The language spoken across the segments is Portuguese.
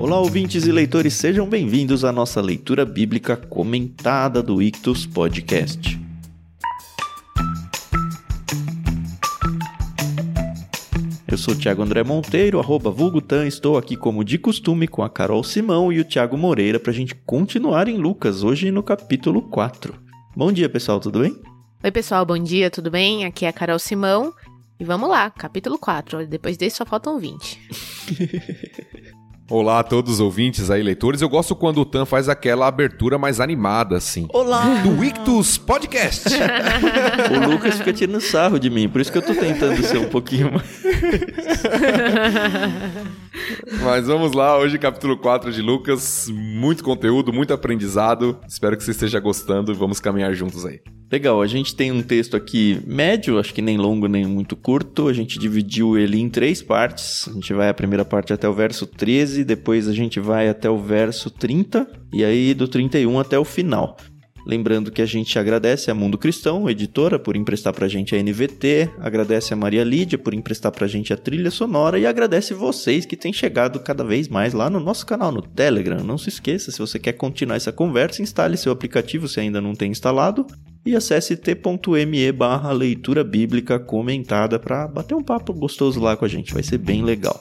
Olá, ouvintes e leitores, sejam bem-vindos à nossa leitura bíblica comentada do Ictus Podcast. Eu sou o Thiago André Monteiro, arroba Vulgutan, estou aqui como de costume com a Carol Simão e o Thiago Moreira para a gente continuar em Lucas, hoje no capítulo 4. Bom dia, pessoal, tudo bem? Oi, pessoal, bom dia, tudo bem? Aqui é a Carol Simão e vamos lá, capítulo 4. Depois desse só faltam 20. Olá a todos os ouvintes aí, leitores. Eu gosto quando o Tan faz aquela abertura mais animada, assim. Olá! Do Ictus Podcast! o Lucas fica tirando sarro de mim, por isso que eu tô tentando ser um pouquinho mais. Mas vamos lá, hoje capítulo 4 de Lucas. Muito conteúdo, muito aprendizado. Espero que você esteja gostando e vamos caminhar juntos aí. Legal, a gente tem um texto aqui médio, acho que nem longo nem muito curto. A gente dividiu ele em três partes. A gente vai a primeira parte até o verso 13, depois a gente vai até o verso 30 e aí do 31 até o final. Lembrando que a gente agradece a Mundo Cristão, editora, por emprestar pra gente a NVT, agradece a Maria Lídia por emprestar pra gente a trilha sonora e agradece vocês que têm chegado cada vez mais lá no nosso canal no Telegram. Não se esqueça, se você quer continuar essa conversa, instale seu aplicativo se ainda não tem instalado e acesse t.me barra leitura bíblica comentada para bater um papo gostoso lá com a gente, vai ser bem legal.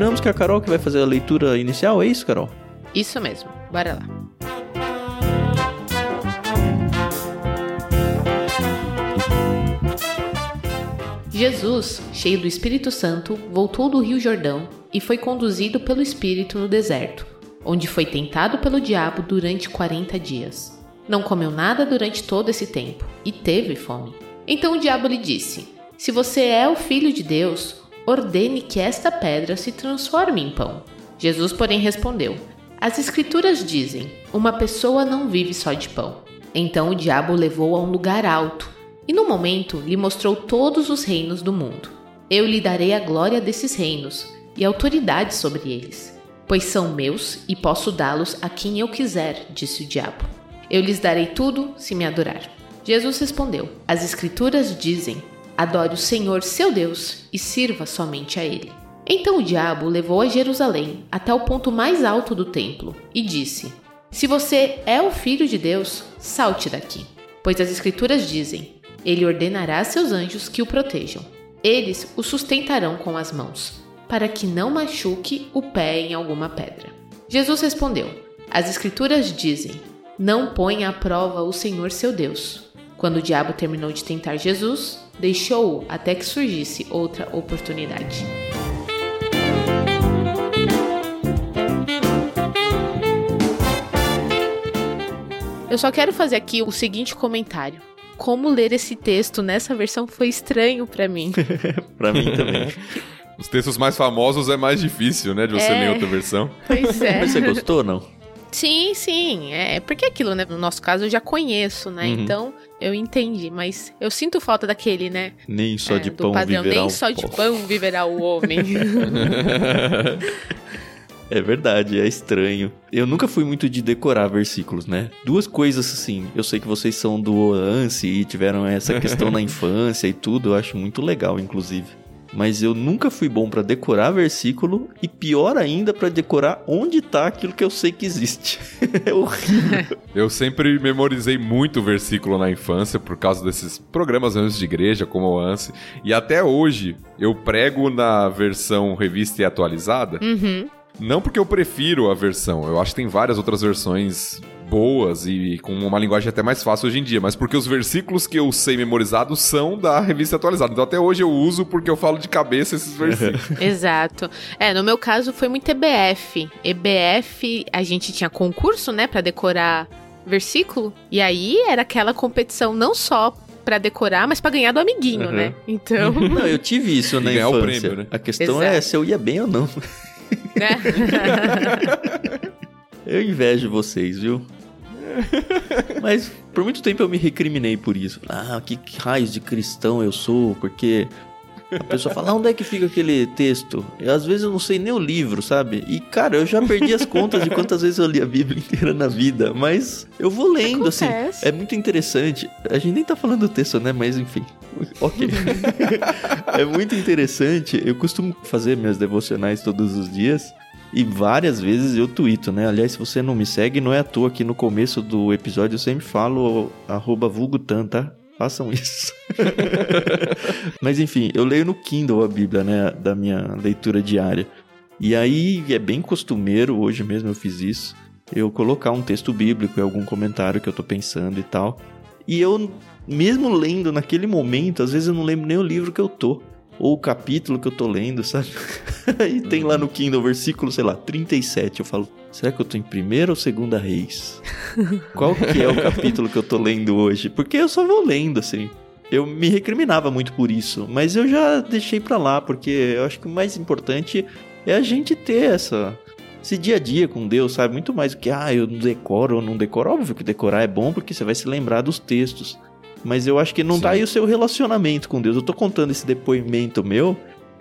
Combinamos que é a Carol que vai fazer a leitura inicial, é isso, Carol? Isso mesmo, bora lá. Jesus, cheio do Espírito Santo, voltou do Rio Jordão e foi conduzido pelo Espírito no deserto, onde foi tentado pelo diabo durante 40 dias. Não comeu nada durante todo esse tempo e teve fome. Então o diabo lhe disse: Se você é o filho de Deus, ordene que esta pedra se transforme em pão. Jesus, porém, respondeu: As Escrituras dizem: Uma pessoa não vive só de pão. Então o diabo o levou a um lugar alto e, no momento, lhe mostrou todos os reinos do mundo. Eu lhe darei a glória desses reinos e autoridade sobre eles, pois são meus e posso dá-los a quem eu quiser, disse o diabo. Eu lhes darei tudo se me adorar. Jesus respondeu: As Escrituras dizem: Adore o Senhor seu Deus e sirva somente a Ele. Então o diabo o levou a Jerusalém até o ponto mais alto do templo e disse: Se você é o filho de Deus, salte daqui. Pois as Escrituras dizem: Ele ordenará a seus anjos que o protejam. Eles o sustentarão com as mãos, para que não machuque o pé em alguma pedra. Jesus respondeu: As Escrituras dizem: Não ponha à prova o Senhor seu Deus. Quando o diabo terminou de tentar Jesus, deixou-o até que surgisse outra oportunidade. Eu só quero fazer aqui o seguinte comentário. Como ler esse texto nessa versão foi estranho para mim. para mim também. Os textos mais famosos é mais difícil, né, de você é... ler outra versão. Pois é. Mas você gostou ou não? Sim, sim. É porque aquilo, né? No nosso caso, eu já conheço, né? Uhum. Então, eu entendi. Mas eu sinto falta daquele, né? Nem só é, de pão padrão, viverá Nem o só de pão viverá o homem. É verdade, é estranho. Eu nunca fui muito de decorar versículos, né? Duas coisas assim. Eu sei que vocês são do ANSI e tiveram essa questão na infância e tudo. Eu acho muito legal, inclusive mas eu nunca fui bom para decorar versículo e pior ainda para decorar onde tá aquilo que eu sei que existe. é horrível. Eu sempre memorizei muito versículo na infância por causa desses programas antes de igreja, como o ANSI, e até hoje eu prego na versão revista e atualizada. Uhum. Não porque eu prefiro a versão, eu acho que tem várias outras versões boas e com uma linguagem até mais fácil hoje em dia, mas porque os versículos que eu sei memorizados são da revista atualizada. Então até hoje eu uso porque eu falo de cabeça esses versículos. Exato. É, no meu caso foi muito EBF. EBF, a gente tinha concurso, né, para decorar versículo, e aí era aquela competição não só para decorar, mas para ganhar do amiguinho, uhum. né? Então. Não, eu tive isso na infância. O prêmio, né? A questão é Exato. é se eu ia bem ou não. Né? eu invejo vocês, viu? Mas por muito tempo eu me recriminei por isso. Ah, que raios de cristão eu sou, porque A pessoa fala, onde é que fica aquele texto? E às vezes eu não sei nem o livro, sabe? E, cara, eu já perdi as contas de quantas vezes eu li a Bíblia inteira na vida, mas eu vou lendo, assim. Acontece. É muito interessante. A gente nem tá falando do texto, né? Mas enfim. Ok. é muito interessante. Eu costumo fazer minhas devocionais todos os dias. E várias vezes eu tuito, né? Aliás, se você não me segue, não é à toa que no começo do episódio eu sempre falo arroba vulgutan, tá? Façam isso. Mas enfim, eu leio no Kindle a Bíblia, né? Da minha leitura diária. E aí é bem costumeiro, hoje mesmo eu fiz isso, eu colocar um texto bíblico em algum comentário que eu tô pensando e tal. E eu, mesmo lendo naquele momento, às vezes eu não lembro nem o livro que eu tô. Ou o capítulo que eu tô lendo, sabe? Aí tem lá no Kindle, versículo, sei lá, 37. Eu falo, será que eu tô em primeira ou segunda reis? Qual que é o capítulo que eu tô lendo hoje? Porque eu só vou lendo, assim. Eu me recriminava muito por isso, mas eu já deixei pra lá, porque eu acho que o mais importante é a gente ter essa esse dia a dia com Deus, sabe? Muito mais do que, ah, eu decoro ou não decoro. Óbvio que decorar é bom porque você vai se lembrar dos textos. Mas eu acho que não Sim. tá aí o seu relacionamento com Deus. Eu tô contando esse depoimento meu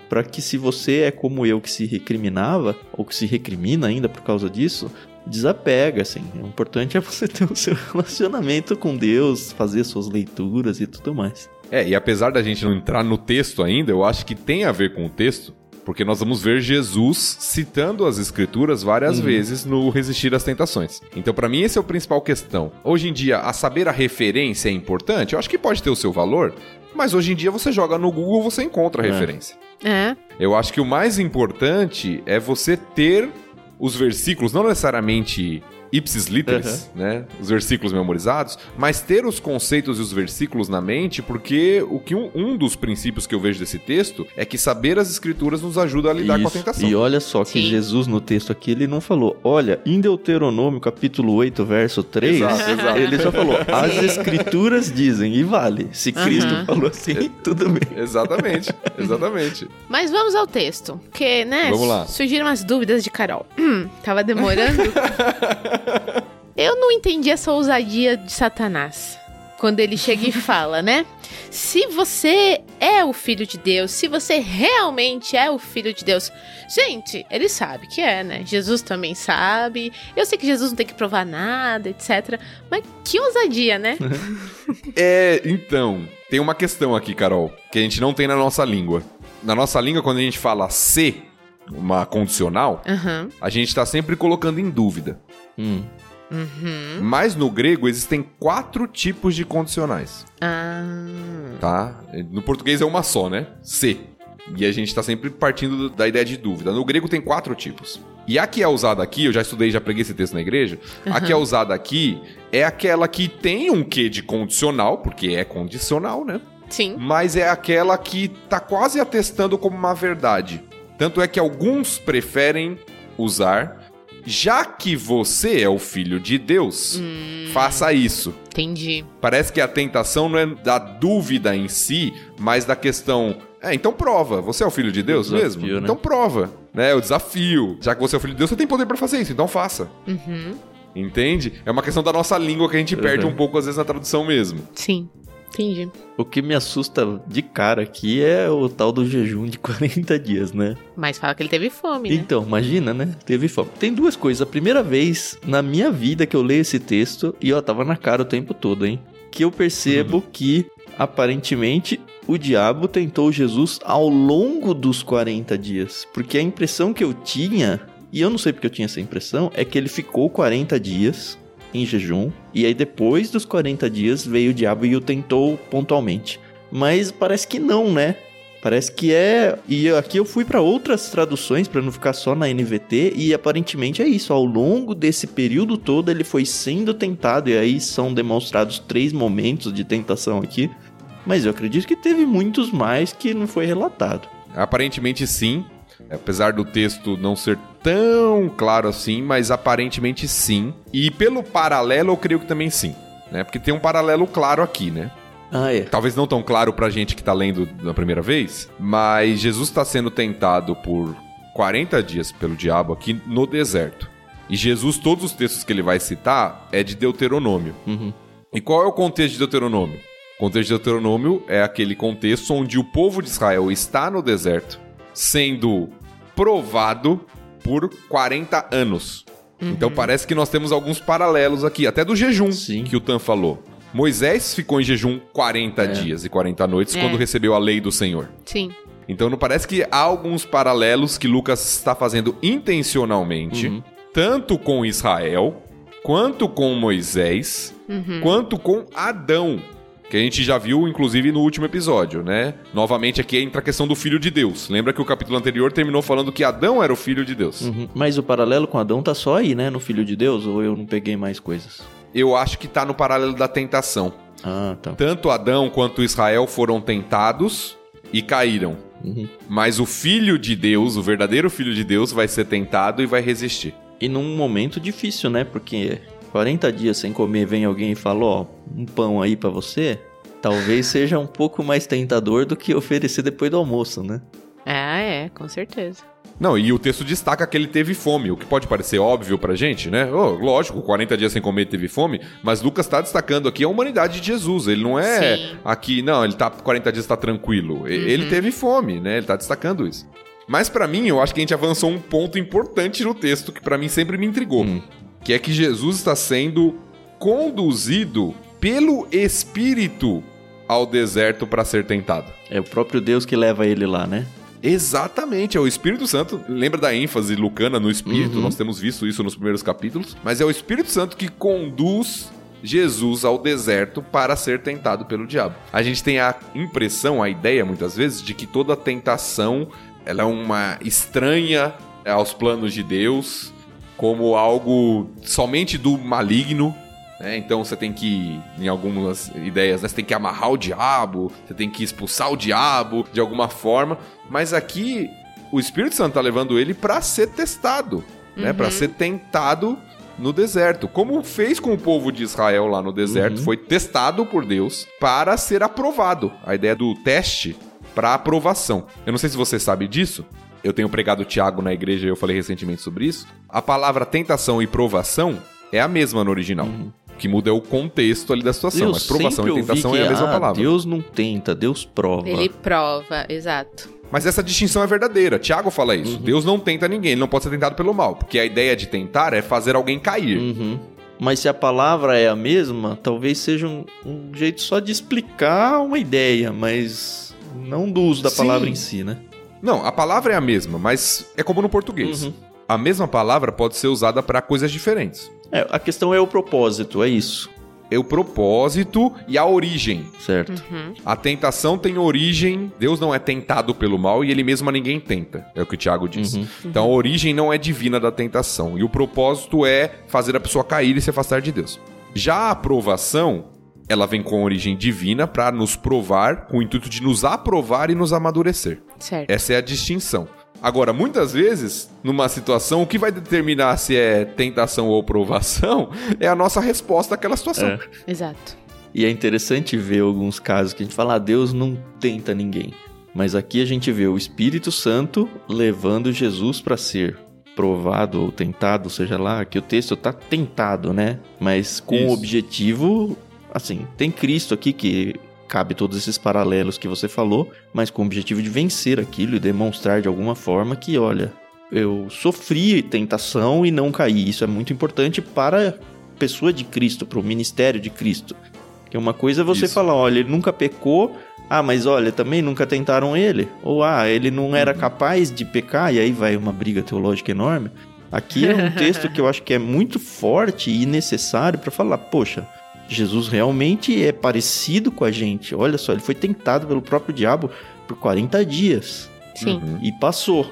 para que se você é como eu que se recriminava, ou que se recrimina ainda por causa disso, desapega, assim. O importante é você ter o seu relacionamento com Deus, fazer suas leituras e tudo mais. É, e apesar da gente não entrar no texto ainda, eu acho que tem a ver com o texto, porque nós vamos ver Jesus citando as escrituras várias Uhum. vezes no Resistir às Tentações. Então, pra mim, esse é o principal questão. Hoje em dia, a saber a referência é importante? Eu acho que pode ter o seu valor, mas hoje em dia você joga no Google, você encontra a É. referência. É. Eu acho que o mais importante é você ter os versículos, não necessariamente ipsis literis, né? Os versículos memorizados, mas ter os conceitos e os versículos na mente, porque o que um, um dos princípios que eu vejo desse texto é que saber as escrituras nos ajuda a lidar com a Isso. tentação. E olha só que Sim. Jesus no texto aqui, ele não falou, olha, em Deuteronômio capítulo 8, verso 3, Exato, exato. ele só falou, as escrituras dizem, e vale. Se Cristo Aham. falou assim, tudo bem. Exatamente, exatamente. Mas vamos ao texto. Porque, né? Vamos lá. Surgiram umas dúvidas de Carol. Hum, tava demorando. Eu não entendi essa ousadia de Satanás. Quando ele chega e fala, né? Se você é o filho de Deus, se você realmente é o filho de Deus. Gente, ele sabe que é, né? Jesus também sabe. Eu sei que Jesus não tem que provar nada, etc. Mas que ousadia, né? É, então, tem uma questão aqui, Carol, que a gente não tem na nossa língua. Na nossa língua, quando a gente fala se, uma condicional, Aham. a gente tá sempre colocando em dúvida. Hum. Uhum. Mas no grego existem quatro tipos de condicionais, Ah. tá? No português é uma só, né? Se. E a gente tá sempre partindo da ideia de dúvida. No grego tem quatro tipos. E a que é usada aqui, eu já estudei, já preguei esse texto na igreja. A que é usada aqui é aquela que tem um quê de condicional, porque é condicional, né? Sim. Mas é aquela que tá quase atestando como uma verdade. Tanto é que alguns preferem usar, já que você é o filho de Deus, faça isso. Entendi. Parece que a tentação não é da dúvida em si, mas da questão. É, então prova. Você é o filho de Deus desafio, mesmo? né? Então prova. Né? O desafio. Já que você é o filho de Deus, você tem poder pra fazer isso, então faça. Uhum. Entende? É uma questão da nossa língua que a gente perde Uhum. um pouco, às vezes, na tradução mesmo. Sim. Entendi. O que me assusta de cara aqui é o tal do jejum de 40 dias, né? Mas fala que ele teve fome, né? Então, imagina, né? Teve fome. Tem duas coisas. A primeira vez na minha vida que eu leio esse texto, e ó, tava na cara o tempo todo, hein? Que eu percebo que, aparentemente, o diabo tentou Jesus ao longo dos 40 dias. Porque a impressão que eu tinha, e eu não sei porque eu tinha essa impressão, é que ele ficou 40 dias em jejum, e aí depois dos 40 dias veio o diabo e o tentou pontualmente. Mas parece que não, né? Parece que é. E aqui eu fui para outras traduções para não ficar só na NVT e aparentemente é isso. Ao longo desse período todo ele foi sendo tentado e aí são demonstrados três momentos de tentação aqui. Mas eu acredito que teve muitos mais que não foi relatado. Aparentemente sim, apesar do texto não ser tão claro assim, mas aparentemente sim. E pelo paralelo eu creio que também sim, né? Porque tem um paralelo claro aqui, né? Ah, é. Talvez não tão claro pra gente que tá lendo da primeira vez, mas Jesus está sendo tentado por 40 dias pelo diabo aqui no deserto. E Jesus, todos os textos que ele vai citar é de Deuteronômio. Uhum. E qual é o contexto de Deuteronômio? O contexto de Deuteronômio é aquele contexto onde o povo de Israel está no deserto, sendo provado por 40 anos. Uhum. Então parece que nós temos alguns paralelos aqui, até do jejum Sim. que o Tan falou. Moisés ficou em jejum 40 dias e 40 noites É. quando recebeu a lei do Senhor. Sim. Então não parece que há alguns paralelos que Lucas está fazendo intencionalmente, Uhum. tanto com Israel, quanto com Moisés, Uhum. quanto com Adão. Que a gente já viu, inclusive, no último episódio, né? Novamente aqui entra a questão do filho de Deus. Lembra que o capítulo anterior terminou falando que Adão era o filho de Deus. Uhum. Mas o paralelo com Adão tá só aí, né? No Filho de Deus? Ou eu não peguei mais coisas? Eu acho que tá no paralelo da tentação. Ah, tá. Tanto Adão quanto Israel foram tentados e caíram. Uhum. Mas o filho de Deus, o verdadeiro filho de Deus, vai ser tentado e vai resistir. E num momento difícil, né? Porque 40 dias sem comer, vem alguém e fala, ó, um pão aí pra você. Talvez seja um pouco mais tentador do que oferecer depois do almoço, né? Ah, é, com certeza. Não, e o texto destaca que ele teve fome, o que pode parecer óbvio pra gente, né? Oh, lógico, 40 dias sem comer teve fome, mas Lucas tá destacando aqui a humanidade de Jesus. Ele não é Sim. aqui, não, ele tá 40 dias tá tranquilo. E- Ele teve fome, né? Ele tá destacando isso. Mas pra mim, eu acho que a gente avançou um ponto importante no texto que pra mim sempre me intrigou, Hum. Que é que Jesus está sendo conduzido pelo Espírito ao deserto pra ser tentado. É o próprio Deus que leva ele lá, né? Exatamente, é o Espírito Santo. Lembra da ênfase lucana no Espírito? Uhum. Nós temos visto isso nos primeiros capítulos. Mas é o Espírito Santo que conduz Jesus ao deserto para ser tentado pelo diabo. A gente tem a impressão, a ideia muitas vezes, de que toda tentação ela é uma estranha aos planos de Deus, como algo somente do maligno. né? Então você tem que, em algumas ideias, né? você tem que amarrar o diabo, você tem que expulsar o diabo de alguma forma. Mas aqui o Espírito Santo está levando ele para ser testado, né? Para ser tentado no deserto, como fez com o povo de Israel lá no deserto, Uhum. foi testado por Deus para ser aprovado. A ideia do teste para aprovação. Eu não sei se você sabe disso. Eu tenho pregado o Tiago na igreja e eu falei recentemente sobre isso. A palavra tentação e provação é a mesma no original. O que muda é o contexto ali da situação. eu mas provação e tentação é que, a mesma ah, palavra. Deus não tenta, Deus prova. Ele prova, exato. Mas essa distinção é verdadeira. Tiago fala isso. Uhum. Deus não tenta ninguém, ele não pode ser tentado pelo mal. Porque a ideia de tentar é fazer alguém cair. Uhum. Mas se a palavra é a mesma, talvez seja um, um jeito só de explicar uma ideia, mas não do uso da Sim. palavra em si, né? Não, a palavra é a mesma, mas é como no português. Uhum. A mesma palavra pode ser usada para coisas diferentes. É, a questão é o propósito, é isso, É o propósito e a origem. certo? Uhum. A tentação tem origem. Deus não é tentado pelo mal e ele mesmo a ninguém tenta. É o que o Tiago diz. Uhum. Então a origem não é divina da tentação. E o propósito é fazer a pessoa cair e se afastar de Deus. Já a aprovação, ela vem com origem divina para nos provar, com o intuito de nos aprovar e nos amadurecer. Certo. Essa é a distinção. Agora, muitas vezes, numa situação, o que vai determinar se é tentação ou provação é a nossa resposta àquela situação. É. Exato. E é interessante ver alguns casos que a gente fala, ah, Deus não tenta ninguém. Mas aqui a gente vê o Espírito Santo levando Jesus para ser provado ou tentado, seja lá, que o texto tá tentado, né? Mas com o objetivo, assim, tem Cristo aqui que cabe todos esses paralelos que você falou, mas com o objetivo de vencer aquilo e demonstrar de alguma forma que, olha, eu sofri tentação e não caí. Isso é muito importante para a pessoa de Cristo, para o ministério de Cristo. Que uma coisa é você Isso. falar, olha, ele nunca pecou, ah, mas olha, também nunca tentaram ele. Ou ah, ele não era capaz de pecar, e aí vai uma briga teológica enorme. Aqui é um texto que eu acho que é muito forte e necessário para falar, poxa, Jesus realmente é parecido com a gente. Olha só, ele foi tentado pelo próprio diabo por 40 dias Sim. Uhum. e passou.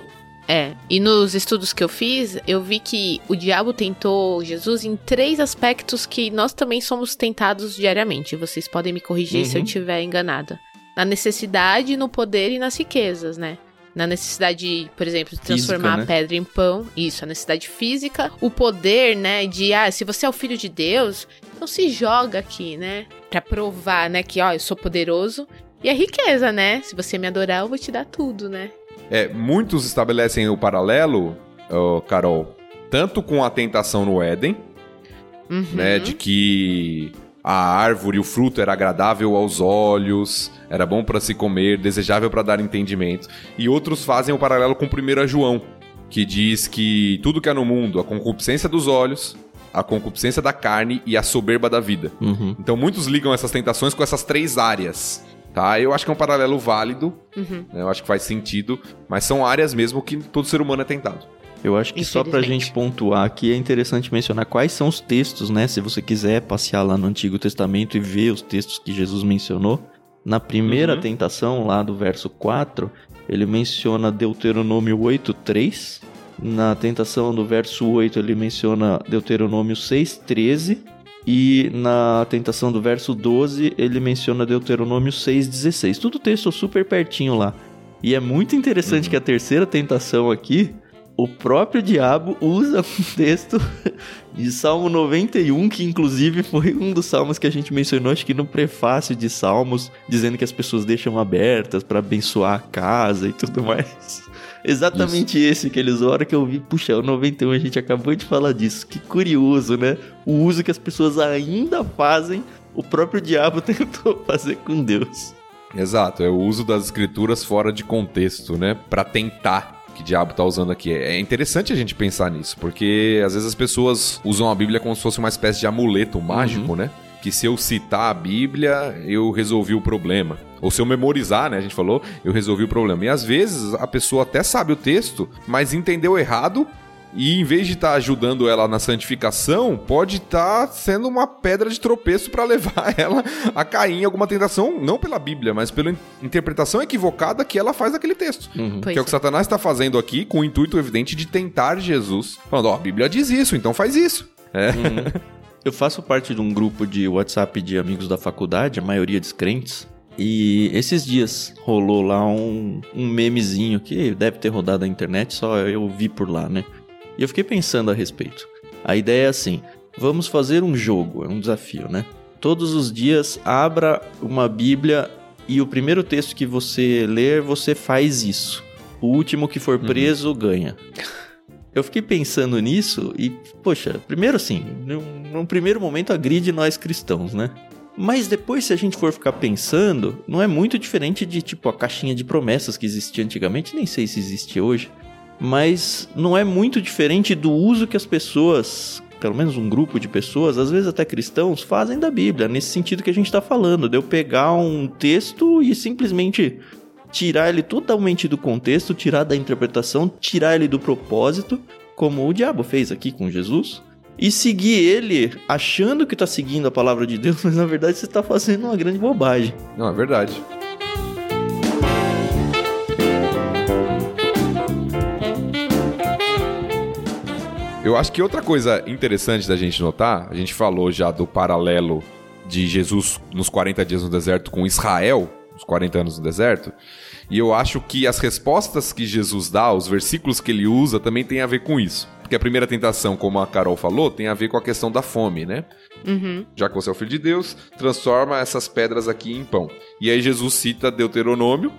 É, e nos estudos que eu fiz, eu vi que o diabo tentou Jesus em três aspectos que nós também somos tentados diariamente. Vocês podem me corrigir se eu Uhum. estiver enganada. Na necessidade, no poder e nas riquezas, né? Na necessidade, por exemplo, de Física, transformar né? a pedra em pão. Isso, a necessidade física. O poder, né? De, ah, se você é o filho de Deus, então se joga aqui, né? Pra provar, né? Que, ó, eu sou poderoso. E a riqueza, né? Se você me adorar, eu vou te dar tudo, né? É, muitos estabelecem o paralelo, Carol, tanto com a tentação no Éden, Uhum. né, de que a árvore, o fruto era agradável aos olhos, era bom para se comer, desejável para dar entendimento. E outros fazem o paralelo com 1 João, que diz que tudo que há no mundo, a concupiscência dos olhos, a concupiscência da carne e a soberba da vida. Uhum. Então muitos ligam essas tentações com essas três áreas. Tá? Eu acho que é um paralelo válido, Uhum. né? eu acho que faz sentido, mas são áreas mesmo que todo ser humano é tentado. Eu acho que só pra gente pontuar aqui é interessante mencionar quais são os textos, né? Se você quiser passear lá no Antigo Testamento e ver os textos que Jesus mencionou. Na primeira Uhum. tentação, lá do verso 4, ele menciona Deuteronômio 8:3. Na tentação do verso 8, ele menciona Deuteronômio 6:13. E na tentação do verso 12, ele menciona Deuteronômio 6,16. Tudo texto super pertinho lá. E é muito interessante que a terceira tentação aqui, o próprio diabo usa um texto de Salmo 91, que inclusive foi um dos salmos que a gente mencionou, acho que no prefácio de Salmos, dizendo que as pessoas deixam abertas para abençoar a casa e tudo mais. Exatamente esse que ele usou. A hora que eu vi, puxa, o 91 a gente acabou de falar disso. Que curioso, né? O uso que as pessoas ainda fazem, o próprio diabo tentou fazer com Deus. Exato, é o uso das escrituras fora de contexto, né? Pra tentar que o diabo tá usando aqui. É interessante a gente pensar nisso, porque às vezes as pessoas usam a Bíblia como se fosse uma espécie de amuleto mágico, né? Que se eu citar a Bíblia, eu resolvi o problema. Ou se eu memorizar, né? A gente falou, eu resolvi o problema. E às vezes a pessoa até sabe o texto, mas entendeu errado. E em vez de estar ajudando ela na santificação, pode estar sendo uma pedra de tropeço para levar ela a cair em alguma tentação, não pela Bíblia, mas pela in- interpretação equivocada que ela faz daquele texto. Pois que é o que Satanás está fazendo aqui com o intuito evidente de tentar Jesus. Falando, ó, a Bíblia diz isso, então faz isso. É. Eu faço parte de um grupo de WhatsApp de amigos da faculdade, a maioria descrentes. E esses dias rolou lá um, um memezinho que deve ter rodado na internet, só eu vi por lá, né? E eu fiquei pensando a respeito. A ideia é assim: vamos fazer um jogo, é um desafio, né? Todos os dias abra uma Bíblia e o primeiro texto que você ler, você faz isso. O último que for preso ganha. Eu fiquei pensando nisso e, poxa, primeiro assim, num, num primeiro momento agride nós cristãos, né? Mas depois, se a gente for ficar pensando, não é muito diferente de tipo a caixinha de promessas que existia antigamente, nem sei se existe hoje. Mas não é muito diferente do uso que as pessoas, pelo menos um grupo de pessoas, às vezes até cristãos, fazem da Bíblia, nesse sentido que a gente está falando, de eu pegar um texto e simplesmente tirar ele totalmente do contexto, tirar da interpretação, tirar ele do propósito, como o diabo fez aqui com Jesus, e seguir ele achando que está seguindo a palavra de Deus, mas na verdade você está fazendo uma grande bobagem. Não, é verdade. Eu acho que outra coisa interessante da gente notar, a gente falou já do paralelo de Jesus nos 40 dias no deserto com Israel, os 40 anos no deserto, e eu acho que as respostas que Jesus dá, os versículos que ele usa, também tem a ver com isso. Porque a primeira tentação, como a Carol falou, tem a ver com a questão da fome, né? Uhum. já que você é o filho de Deus, transforma essas pedras aqui em pão. E aí Jesus cita Deuteronômio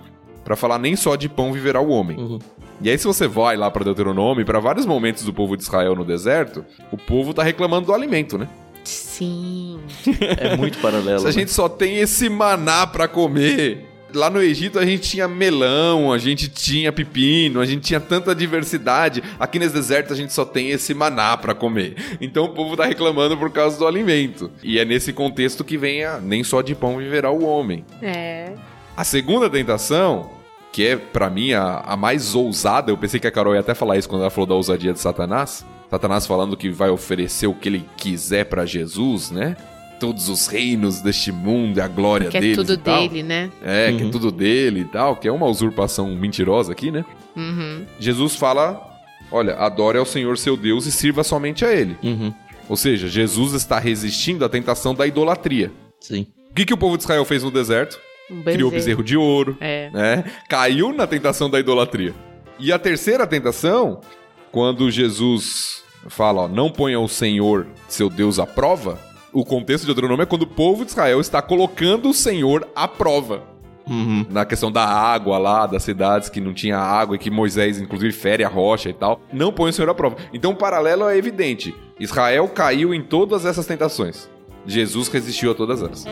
para falar nem só de pão viverá o homem. Uhum. E aí se você vai lá para Deuteronômio, para vários momentos do povo de Israel no deserto, o povo tá reclamando do alimento, né? Sim. É muito paralelo. Se a né? gente só tem esse maná para comer, Lá no Egito a gente tinha melão, a gente tinha pepino, a gente tinha tanta diversidade. Aqui nesse deserto a gente só tem esse maná pra comer. Então o povo tá reclamando por causa do alimento. E é nesse contexto que vem a nem só de pão viverá o homem. É. A segunda tentação, que é pra mim a, a mais ousada, eu pensei que a Carol ia até falar isso quando ela falou da ousadia de Satanás. Satanás falando que vai oferecer o que ele quiser pra Jesus, né? Todos os reinos deste mundo e a glória Que é tudo e tal. dele, né? É, que é Uhum. tudo dele e tal, que é uma usurpação mentirosa aqui, né? Uhum. Jesus fala: olha, adore ao Senhor seu Deus e sirva somente a Ele. Uhum, Ou seja, Jesus está resistindo à tentação da idolatria. sim. O que, que o povo de Israel fez no deserto? Um Criou bezerro de ouro, É. né? Caiu na tentação da idolatria. E a terceira tentação, quando Jesus fala, ó, não ponha o Senhor, seu Deus, à prova, o contexto de Deuteronômio é quando o povo de Israel está colocando o Senhor à prova. Uhum. Na questão da água lá, das cidades que não tinha água e que Moisés, inclusive, fere a rocha e tal. Não põe o Senhor à prova. Então o paralelo é evidente. Israel caiu em todas essas tentações. Jesus resistiu a todas elas.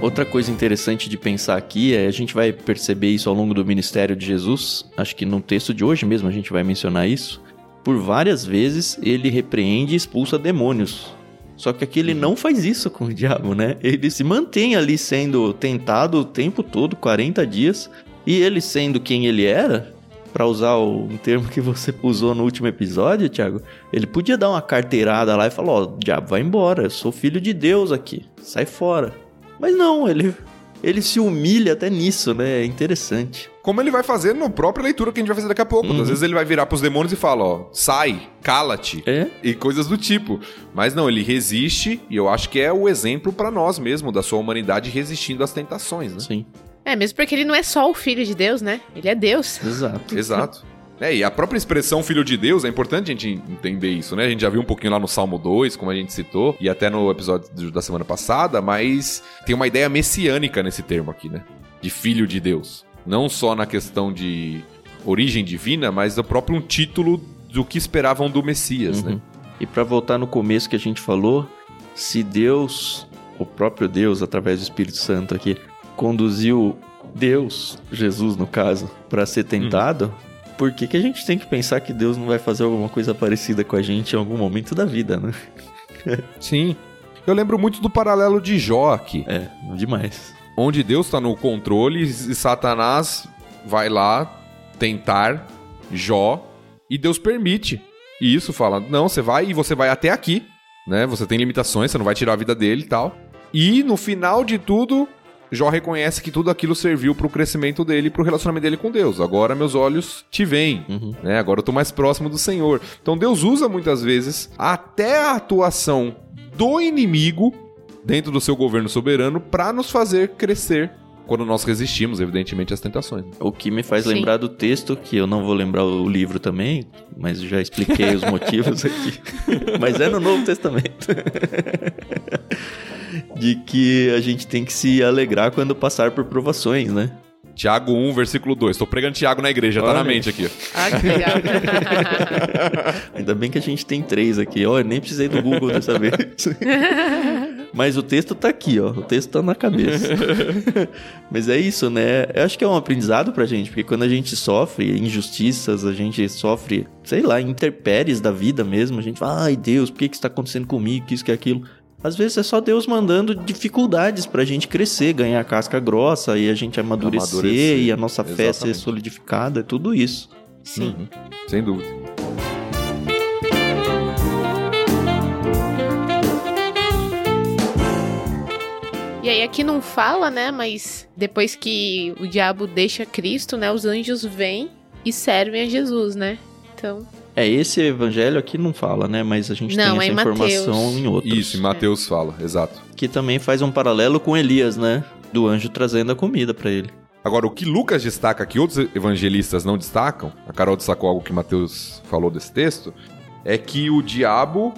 Outra coisa interessante de pensar aqui é a gente vai perceber isso ao longo do ministério de Jesus. Acho que no texto de hoje mesmo a gente vai mencionar isso. Por várias vezes ele repreende e expulsa demônios. Só que aqui ele não faz isso com o diabo, né? Ele se mantém ali sendo tentado o tempo todo, 40 dias, e ele sendo quem ele era, para usar um termo que você usou no último episódio, Thiago, ele podia dar uma carteirada lá e falar: Ó, oh, diabo, vai embora, eu sou filho de Deus aqui, sai fora. Mas não, ele, ele se humilha até nisso, né? É interessante. Como ele vai fazer na própria leitura que a gente vai fazer daqui a pouco. Uhum. Às vezes ele vai virar pros demônios e fala, ó, sai, cala-te. É? E coisas do tipo. Mas não, ele resiste e eu acho que é o exemplo para nós mesmo, da sua humanidade resistindo às tentações, né? Sim. É, mesmo porque ele não é só o filho de Deus, né? Ele é Deus. Exato. Exato. É, e a própria expressão filho de Deus, é importante a gente entender isso, né? A gente já viu um pouquinho lá no Salmo 2, como a gente citou, e até no episódio da semana passada, mas tem uma ideia messiânica nesse termo aqui, né? De filho de Deus. Não só na questão de origem divina, mas do próprio título do que esperavam do Messias, né? uhum. né? E para voltar no começo que a gente falou, se Deus, o próprio Deus, através do Espírito Santo aqui, conduziu Deus, Jesus no caso, para ser tentado, hum. Por que, que a gente tem que pensar que Deus não vai fazer alguma coisa parecida com a gente em algum momento da vida, né? Sim. Eu lembro muito do paralelo de Jó aqui. É, demais. Onde Deus está no controle e Satanás vai lá tentar Jó e Deus permite. E isso fala: não, você vai e você vai até aqui, né? Você tem limitações, você não vai tirar a vida dele e tal. E no final de tudo, Jó reconhece que tudo aquilo serviu para o crescimento dele e para o relacionamento dele com Deus. Agora meus olhos te veem, uhum. né? Agora eu tô mais próximo do Senhor. Então Deus usa muitas vezes até a atuação do inimigo dentro do seu governo soberano para nos fazer crescer quando nós resistimos, evidentemente, às tentações. O que me faz Sim. lembrar do texto, que eu não vou lembrar o livro também, mas já expliquei os motivos aqui. mas é no Novo Testamento. de que a gente tem que se alegrar quando passar por provações, né? Tiago 1, versículo 2. Tô pregando Tiago na igreja, Olha. tá na mente aqui. Ah, que legal. Ainda bem que a gente tem três aqui. Olha, nem precisei do Google dessa vez. Mas o texto tá aqui, ó. O texto tá na cabeça. Mas é isso, né? Eu acho que é um aprendizado pra gente, porque quando a gente sofre injustiças, a gente sofre, sei lá, interpéries da vida mesmo, a gente fala, ai Deus, por que que está acontecendo comigo, que isso, que aquilo. Às vezes é só Deus mandando dificuldades pra gente crescer, ganhar casca grossa e a gente amadurecer, amadurecer. e a nossa Exatamente. fé ser solidificada, é tudo isso. Sim. Uhum. Sem dúvida. E aí aqui não fala, né, mas depois que o diabo deixa Cristo, né, os anjos vêm e servem a Jesus, né? Então, é, esse evangelho aqui não fala, né? Mas a gente não, tem essa é em informação Mateus. em outros. Isso, em Mateus é. fala, exato. Que também faz um paralelo com Elias, né? Do anjo trazendo a comida para ele. Agora, o que Lucas destaca que outros evangelistas não destacam, a Carol destacou algo que Mateus falou desse texto, é que o diabo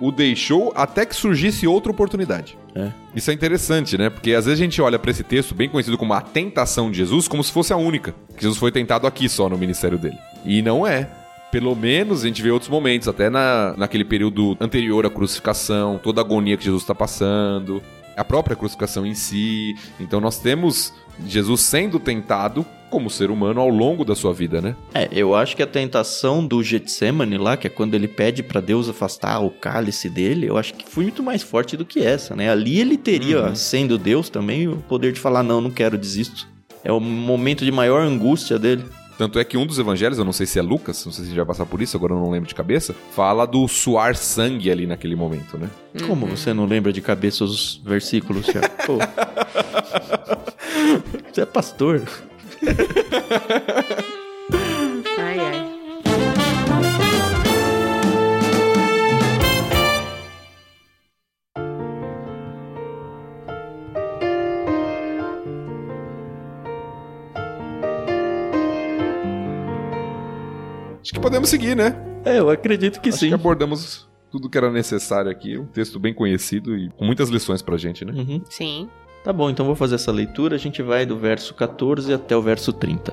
o deixou até que surgisse outra oportunidade. É. Isso é interessante, né? Porque às vezes a gente olha para esse texto, bem conhecido como a tentação de Jesus, como se fosse a única. Que Jesus foi tentado aqui só no ministério dele. E não é pelo menos a gente vê outros momentos, até na, naquele período anterior à crucificação, toda a agonia que Jesus está passando, a própria crucificação em si. Então nós temos Jesus sendo tentado como ser humano ao longo da sua vida, né? É, eu acho que a tentação do Getsemane lá, que é quando ele pede para Deus afastar o cálice dele, eu acho que foi muito mais forte do que essa, né? Ali ele teria, uhum. sendo Deus também, o poder de falar: não, não quero, desisto. É o momento de maior angústia dele. Tanto é que um dos evangelhos, eu não sei se é Lucas, não sei se a gente vai passar por isso, agora eu não lembro de cabeça, fala do suar sangue ali naquele momento, né? Como você não lembra de cabeça os versículos, Thiago? Pô. Você é pastor. podemos seguir, né? É, eu acredito que Acho sim. Que abordamos tudo que era necessário aqui. Um texto bem conhecido e com muitas lições pra gente, né? Uhum. Sim. Tá bom, então vou fazer essa leitura. A gente vai do verso 14 até o verso 30.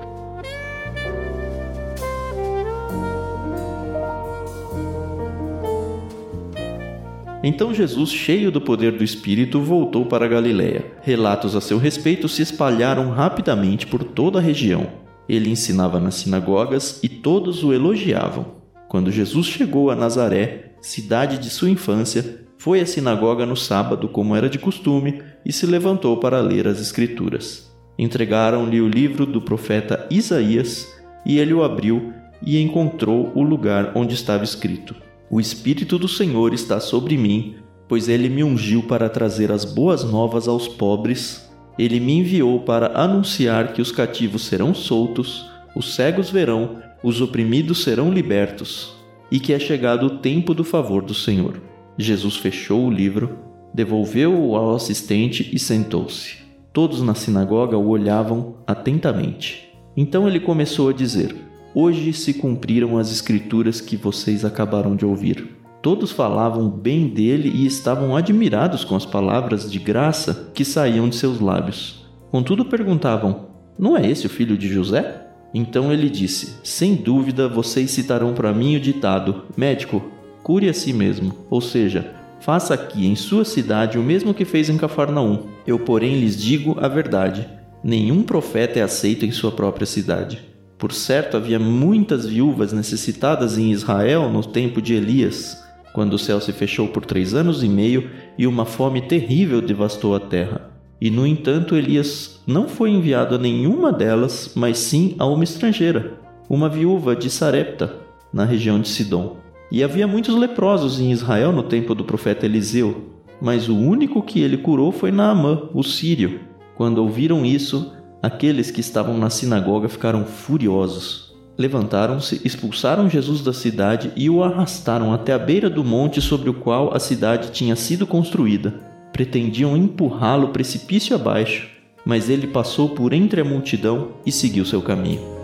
Então Jesus, cheio do poder do Espírito, voltou para a Galiléia. Relatos a seu respeito se espalharam rapidamente por toda a região. Ele ensinava nas sinagogas e todos o elogiavam. Quando Jesus chegou a Nazaré, cidade de sua infância, foi à sinagoga no sábado, como era de costume, e se levantou para ler as Escrituras. Entregaram-lhe o livro do profeta Isaías, e ele o abriu e encontrou o lugar onde estava escrito: O Espírito do Senhor está sobre mim, pois ele me ungiu para trazer as boas novas aos pobres. Ele me enviou para anunciar que os cativos serão soltos, os cegos verão, os oprimidos serão libertos, e que é chegado o tempo do favor do Senhor. Jesus fechou o livro, devolveu-o ao assistente e sentou-se. Todos na sinagoga o olhavam atentamente. Então ele começou a dizer: Hoje se cumpriram as escrituras que vocês acabaram de ouvir. Todos falavam bem dele e estavam admirados com as palavras de graça que saíam de seus lábios. Contudo, perguntavam: Não é esse o filho de José? Então ele disse: Sem dúvida vocês citarão para mim o ditado: Médico, cure a si mesmo. Ou seja, faça aqui em sua cidade o mesmo que fez em Cafarnaum. Eu, porém, lhes digo a verdade: nenhum profeta é aceito em sua própria cidade. Por certo, havia muitas viúvas necessitadas em Israel no tempo de Elias, quando o céu se fechou por três anos e meio e uma fome terrível devastou a terra. E, no entanto, Elias não foi enviado a nenhuma delas, mas sim a uma estrangeira, uma viúva de Sarepta, na região de Sidom. E havia muitos leprosos em Israel no tempo do profeta Eliseu, mas o único que ele curou foi Naamã, o sírio. Quando ouviram isso, aqueles que estavam na sinagoga ficaram furiosos. Levantaram-se, expulsaram Jesus da cidade e o arrastaram até a beira do monte sobre o qual a cidade tinha sido construída. Pretendiam empurrá-lo precipício abaixo, mas ele passou por entre a multidão e seguiu seu caminho.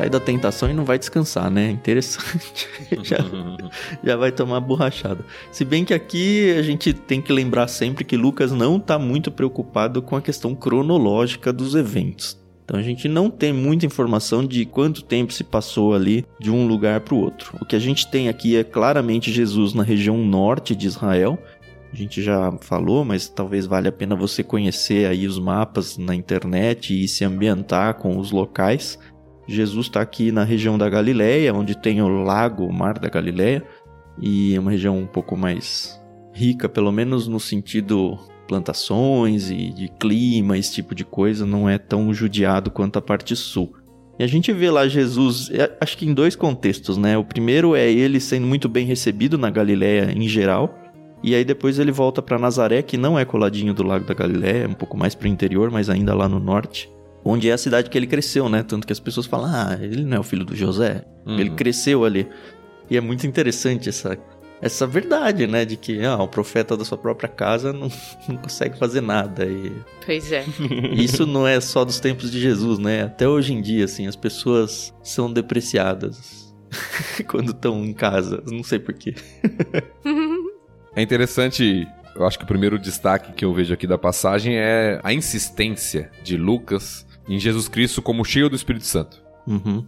Sai da tentação e não vai descansar, né? Interessante. já, já vai tomar borrachada. Se bem que aqui a gente tem que lembrar sempre que Lucas não está muito preocupado com a questão cronológica dos eventos. Então a gente não tem muita informação de quanto tempo se passou ali de um lugar para o outro. O que a gente tem aqui é claramente Jesus na região norte de Israel. A gente já falou, mas talvez valha a pena você conhecer aí os mapas na internet e se ambientar com os locais. Jesus está aqui na região da Galileia, onde tem o lago, o mar da Galileia, e é uma região um pouco mais rica, pelo menos no sentido plantações e de clima, esse tipo de coisa, não é tão judiado quanto a parte sul. E a gente vê lá Jesus, é, acho que em dois contextos, né? O primeiro é ele sendo muito bem recebido na Galileia em geral, e aí depois ele volta para Nazaré, que não é coladinho do Lago da Galileia, é um pouco mais para o interior, mas ainda lá no norte onde é a cidade que ele cresceu, né? Tanto que as pessoas falam, ah, ele não é o filho do José. Uhum. Ele cresceu ali. E é muito interessante essa, essa verdade, né? De que ah, o profeta da sua própria casa não, não consegue fazer nada. E... Pois é. Isso não é só dos tempos de Jesus, né? Até hoje em dia, assim, as pessoas são depreciadas quando estão em casa. Não sei porquê. é interessante eu acho que o primeiro destaque que eu vejo aqui da passagem é a insistência de Lucas em Jesus Cristo como cheio do Espírito Santo. Uhum.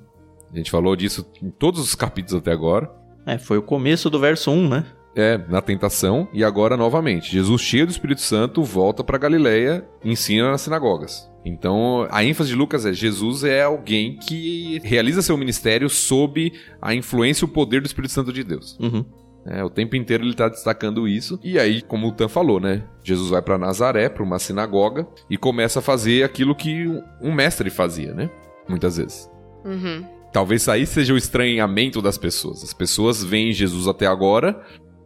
A gente falou disso em todos os capítulos até agora. É, foi o começo do verso 1, né? É, na tentação e agora novamente. Jesus cheio do Espírito Santo volta para Galileia e ensina nas sinagogas. Então, a ênfase de Lucas é Jesus é alguém que realiza seu ministério sob a influência e o poder do Espírito Santo de Deus. Uhum. É, o tempo inteiro ele está destacando isso. E aí, como o Tan falou, né? Jesus vai para Nazaré, para uma sinagoga, e começa a fazer aquilo que um mestre fazia, né? Muitas vezes. Uhum. Talvez aí seja o estranhamento das pessoas. As pessoas veem Jesus até agora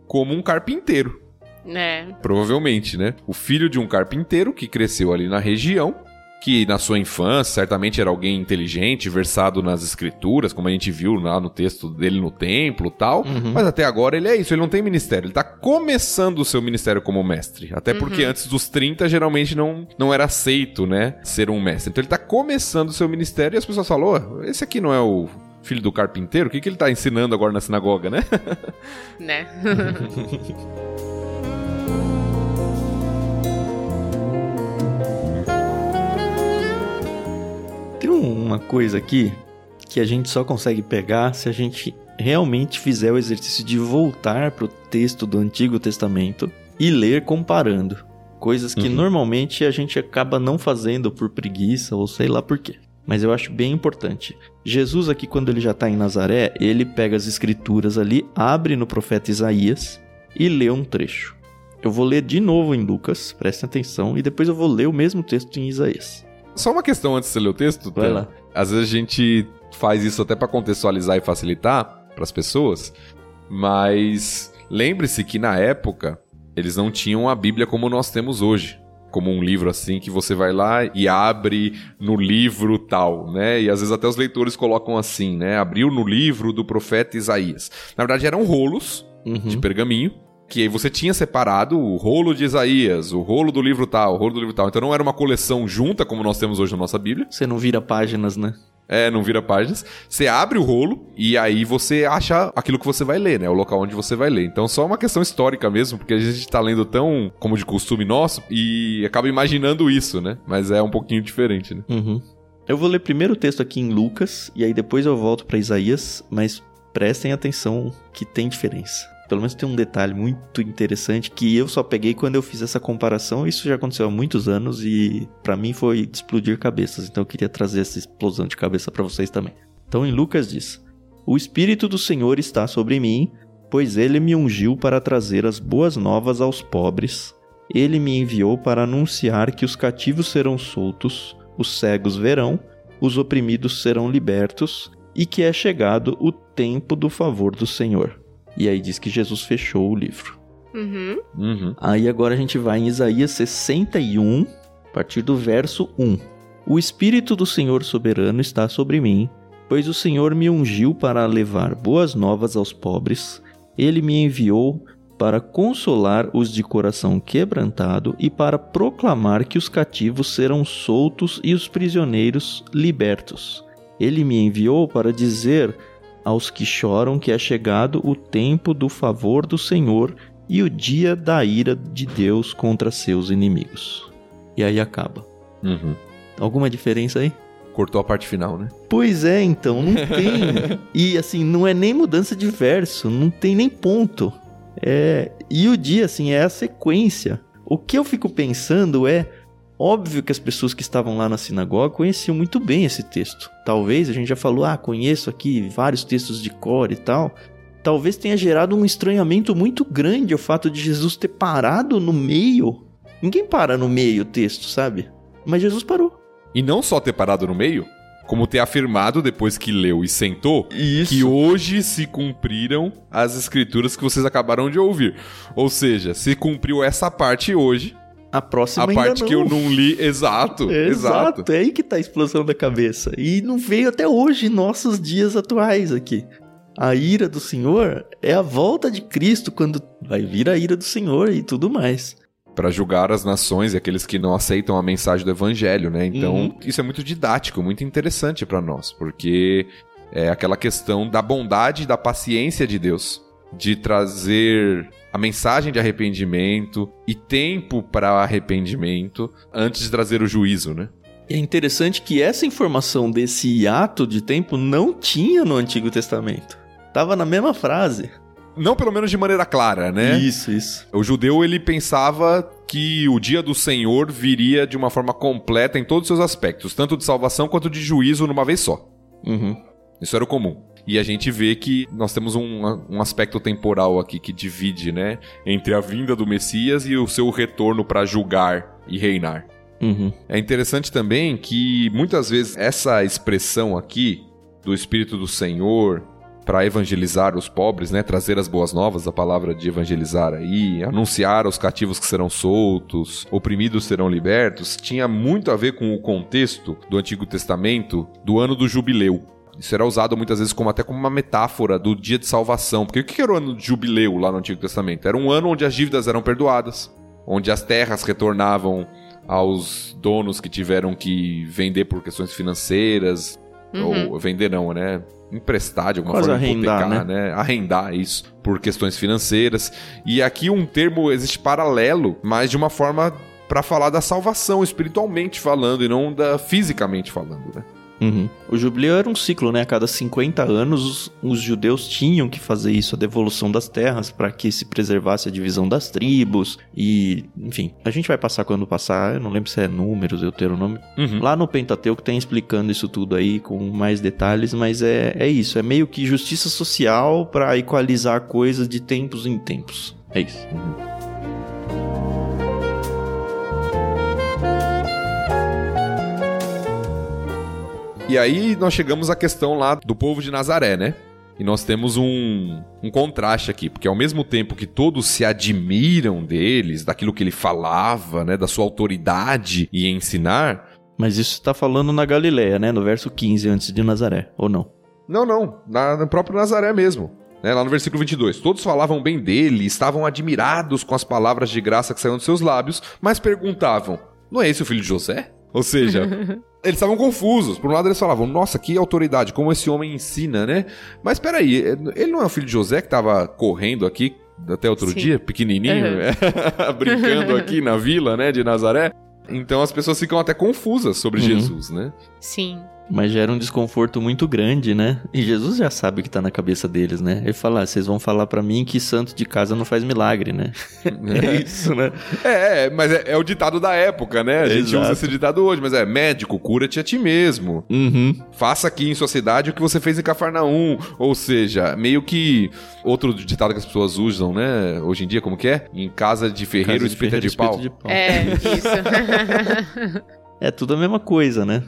como um carpinteiro. É. Provavelmente, né? O filho de um carpinteiro que cresceu ali na região que na sua infância certamente era alguém inteligente, versado nas escrituras, como a gente viu lá no texto dele no templo tal. Uhum. Mas até agora ele é isso, ele não tem ministério. Ele tá começando o seu ministério como mestre. Até uhum. porque antes dos 30, geralmente não, não era aceito, né? Ser um mestre. Então ele tá começando o seu ministério e as pessoas falam: oh, esse aqui não é o filho do carpinteiro? O que, que ele tá ensinando agora na sinagoga, né? né? Tem uma coisa aqui que a gente só consegue pegar se a gente realmente fizer o exercício de voltar para o texto do Antigo Testamento e ler comparando. Coisas que uhum. normalmente a gente acaba não fazendo por preguiça ou sei lá por quê. Mas eu acho bem importante. Jesus, aqui, quando ele já está em Nazaré, ele pega as escrituras ali, abre no profeta Isaías e lê um trecho. Eu vou ler de novo em Lucas, prestem atenção, e depois eu vou ler o mesmo texto em Isaías. Só uma questão antes de você ler o texto. Vai lá. Às vezes a gente faz isso até para contextualizar e facilitar para as pessoas, mas lembre-se que na época eles não tinham a Bíblia como nós temos hoje. Como um livro assim que você vai lá e abre no livro tal, né? E às vezes até os leitores colocam assim, né? Abriu no livro do profeta Isaías. Na verdade eram rolos uhum. de pergaminho que aí você tinha separado o rolo de Isaías, o rolo do livro tal, o rolo do livro tal. Então não era uma coleção junta como nós temos hoje na nossa Bíblia. Você não vira páginas, né? É, não vira páginas. Você abre o rolo e aí você acha aquilo que você vai ler, né? O local onde você vai ler. Então, só uma questão histórica mesmo, porque a gente tá lendo tão como de costume nosso e acaba imaginando isso, né? Mas é um pouquinho diferente, né? Uhum. Eu vou ler primeiro o texto aqui em Lucas e aí depois eu volto para Isaías, mas prestem atenção que tem diferença. Pelo menos tem um detalhe muito interessante que eu só peguei quando eu fiz essa comparação. Isso já aconteceu há muitos anos e para mim foi explodir cabeças. Então eu queria trazer essa explosão de cabeça para vocês também. Então em Lucas diz: O Espírito do Senhor está sobre mim, pois ele me ungiu para trazer as boas novas aos pobres. Ele me enviou para anunciar que os cativos serão soltos, os cegos verão, os oprimidos serão libertos e que é chegado o tempo do favor do Senhor. E aí diz que Jesus fechou o livro. Uhum. Uhum. Aí agora a gente vai em Isaías 61, a partir do verso 1. O Espírito do Senhor soberano está sobre mim, pois o Senhor me ungiu para levar boas novas aos pobres. Ele me enviou para consolar os de coração quebrantado e para proclamar que os cativos serão soltos e os prisioneiros libertos. Ele me enviou para dizer aos que choram que é chegado o tempo do favor do Senhor e o dia da ira de Deus contra seus inimigos. E aí acaba. Uhum. Alguma diferença aí? Cortou a parte final, né? Pois é, então, não tem. e assim, não é nem mudança de verso, não tem nem ponto. É, e o dia, assim, é a sequência. O que eu fico pensando é Óbvio que as pessoas que estavam lá na sinagoga conheciam muito bem esse texto. Talvez a gente já falou, ah, conheço aqui vários textos de cor e tal. Talvez tenha gerado um estranhamento muito grande o fato de Jesus ter parado no meio. Ninguém para no meio o texto, sabe? Mas Jesus parou. E não só ter parado no meio, como ter afirmado depois que leu e sentou Isso. que hoje se cumpriram as escrituras que vocês acabaram de ouvir. Ou seja, se cumpriu essa parte hoje, a próxima A parte não. que eu não li, exato, exato. Exato, é aí que tá a explosão da cabeça. E não veio até hoje, nossos dias atuais aqui. A ira do Senhor é a volta de Cristo quando vai vir a ira do Senhor e tudo mais. Para julgar as nações e aqueles que não aceitam a mensagem do evangelho, né? Então, uhum. isso é muito didático, muito interessante para nós, porque é aquela questão da bondade e da paciência de Deus de trazer a mensagem de arrependimento e tempo para arrependimento antes de trazer o juízo, né? É interessante que essa informação desse hiato de tempo não tinha no Antigo Testamento. Tava na mesma frase. Não pelo menos de maneira clara, né? Isso, isso. O judeu ele pensava que o dia do Senhor viria de uma forma completa em todos os seus aspectos, tanto de salvação quanto de juízo numa vez só. Uhum. Isso era o comum. E a gente vê que nós temos um, um aspecto temporal aqui que divide, né? Entre a vinda do Messias e o seu retorno para julgar e reinar. Uhum. É interessante também que muitas vezes essa expressão aqui do Espírito do Senhor para evangelizar os pobres, né, trazer as boas novas, a palavra de evangelizar aí, anunciar aos cativos que serão soltos, oprimidos serão libertos, tinha muito a ver com o contexto do Antigo Testamento do ano do jubileu. Isso era usado muitas vezes como até como uma metáfora do dia de salvação. Porque o que era o ano de jubileu lá no Antigo Testamento? Era um ano onde as dívidas eram perdoadas, onde as terras retornavam aos donos que tiveram que vender por questões financeiras. Uhum. Ou vender não, né? Emprestar de alguma Quase forma, arrendar, hipotecar, né? né? Arrendar isso por questões financeiras. E aqui um termo existe paralelo, mas de uma forma para falar da salvação espiritualmente falando e não da fisicamente falando, né? Uhum. O jubileu era um ciclo, né? A cada 50 anos, os, os judeus tinham que fazer isso, a devolução das terras, para que se preservasse a divisão das tribos. E, enfim, a gente vai passar quando passar, eu não lembro se é números, eu ter o nome. Uhum. Lá no Pentateuco tem explicando isso tudo aí com mais detalhes, mas é, é isso, é meio que justiça social para equalizar coisas de tempos em tempos. É isso. E aí nós chegamos à questão lá do povo de Nazaré, né? E nós temos um, um contraste aqui, porque ao mesmo tempo que todos se admiram deles, daquilo que ele falava, né, da sua autoridade e ensinar. Mas isso está falando na Galileia, né? No verso 15 antes de Nazaré, ou não? Não, não, na, no próprio Nazaré mesmo. Né, lá no versículo 22, todos falavam bem dele, estavam admirados com as palavras de graça que saíam dos seus lábios, mas perguntavam: Não é esse o filho de José? Ou seja, eles estavam confusos. Por um lado, eles falavam, nossa, que autoridade, como esse homem ensina, né? Mas peraí, ele não é o filho de José que estava correndo aqui até outro Sim. dia, pequenininho, uhum. brincando aqui na vila, né, de Nazaré? Então as pessoas ficam até confusas sobre uhum. Jesus, né? Sim. Mas gera um desconforto muito grande, né? E Jesus já sabe o que tá na cabeça deles, né? Ele fala, ah, vocês vão falar para mim que santo de casa não faz milagre, né? é isso, né? É, é mas é, é, o ditado da época, né? A gente Exato. usa esse ditado hoje, mas é médico, cura-te a ti mesmo. Uhum. Faça aqui em sua cidade o que você fez em Cafarnaum. Ou seja, meio que outro ditado que as pessoas usam, né? Hoje em dia, como que é? Em casa de ferreiro, casa de espeta de, de, pau. de pau. É, isso. é tudo a mesma coisa, né?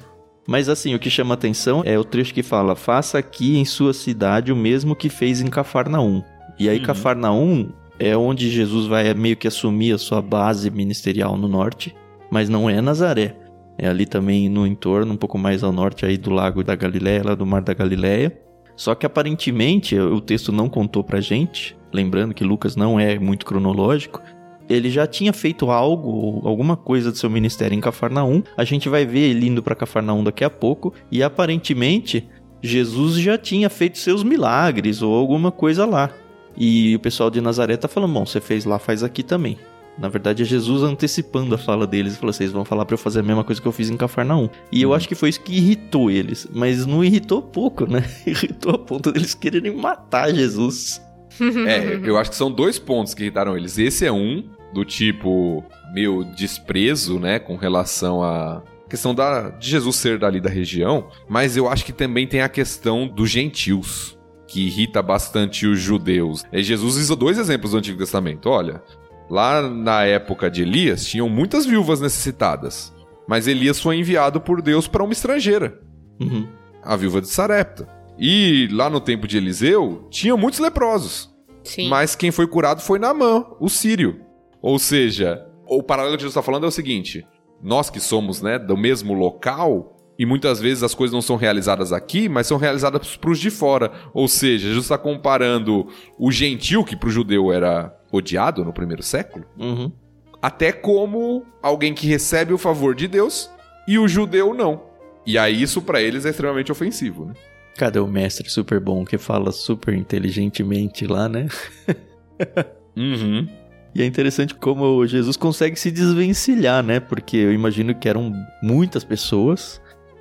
Mas assim, o que chama atenção é o trecho que fala: faça aqui em sua cidade o mesmo que fez em Cafarnaum. E aí, uhum. Cafarnaum é onde Jesus vai meio que assumir a sua base ministerial no norte, mas não é Nazaré. É ali também no entorno, um pouco mais ao norte aí do lago da Galileia, lá do Mar da Galileia. Só que aparentemente o texto não contou pra gente, lembrando que Lucas não é muito cronológico, ele já tinha feito algo, alguma coisa do seu ministério em Cafarnaum. A gente vai ver ele indo para Cafarnaum daqui a pouco e aparentemente Jesus já tinha feito seus milagres ou alguma coisa lá. E o pessoal de Nazaré tá falando: "Bom, você fez lá, faz aqui também". Na verdade, é Jesus antecipando a fala deles e falou: vocês vão falar para eu fazer a mesma coisa que eu fiz em Cafarnaum. E eu uhum. acho que foi isso que irritou eles. Mas não irritou pouco, né? Irritou a ponto deles quererem matar Jesus. é, eu acho que são dois pontos que irritaram eles. Esse é um, do tipo meu desprezo, né, com relação a questão da, de Jesus ser dali da região, mas eu acho que também tem a questão dos gentios, que irrita bastante os judeus. E Jesus usa dois exemplos do Antigo Testamento. Olha, lá na época de Elias, tinham muitas viúvas necessitadas, mas Elias foi enviado por Deus para uma estrangeira, uhum. a viúva de Sarepta. E lá no tempo de Eliseu, tinha muitos leprosos. Sim. Mas quem foi curado foi Naamã, o sírio. Ou seja, o paralelo que Jesus está falando é o seguinte: nós que somos né, do mesmo local, e muitas vezes as coisas não são realizadas aqui, mas são realizadas para os de fora. Ou seja, Jesus está comparando o gentil, que para o judeu era odiado no primeiro século, uhum. até como alguém que recebe o favor de Deus e o judeu não. E aí isso para eles é extremamente ofensivo, né? Cadê o mestre super bom que fala super inteligentemente lá, né? uhum. E é interessante como Jesus consegue se desvencilhar, né? Porque eu imagino que eram muitas pessoas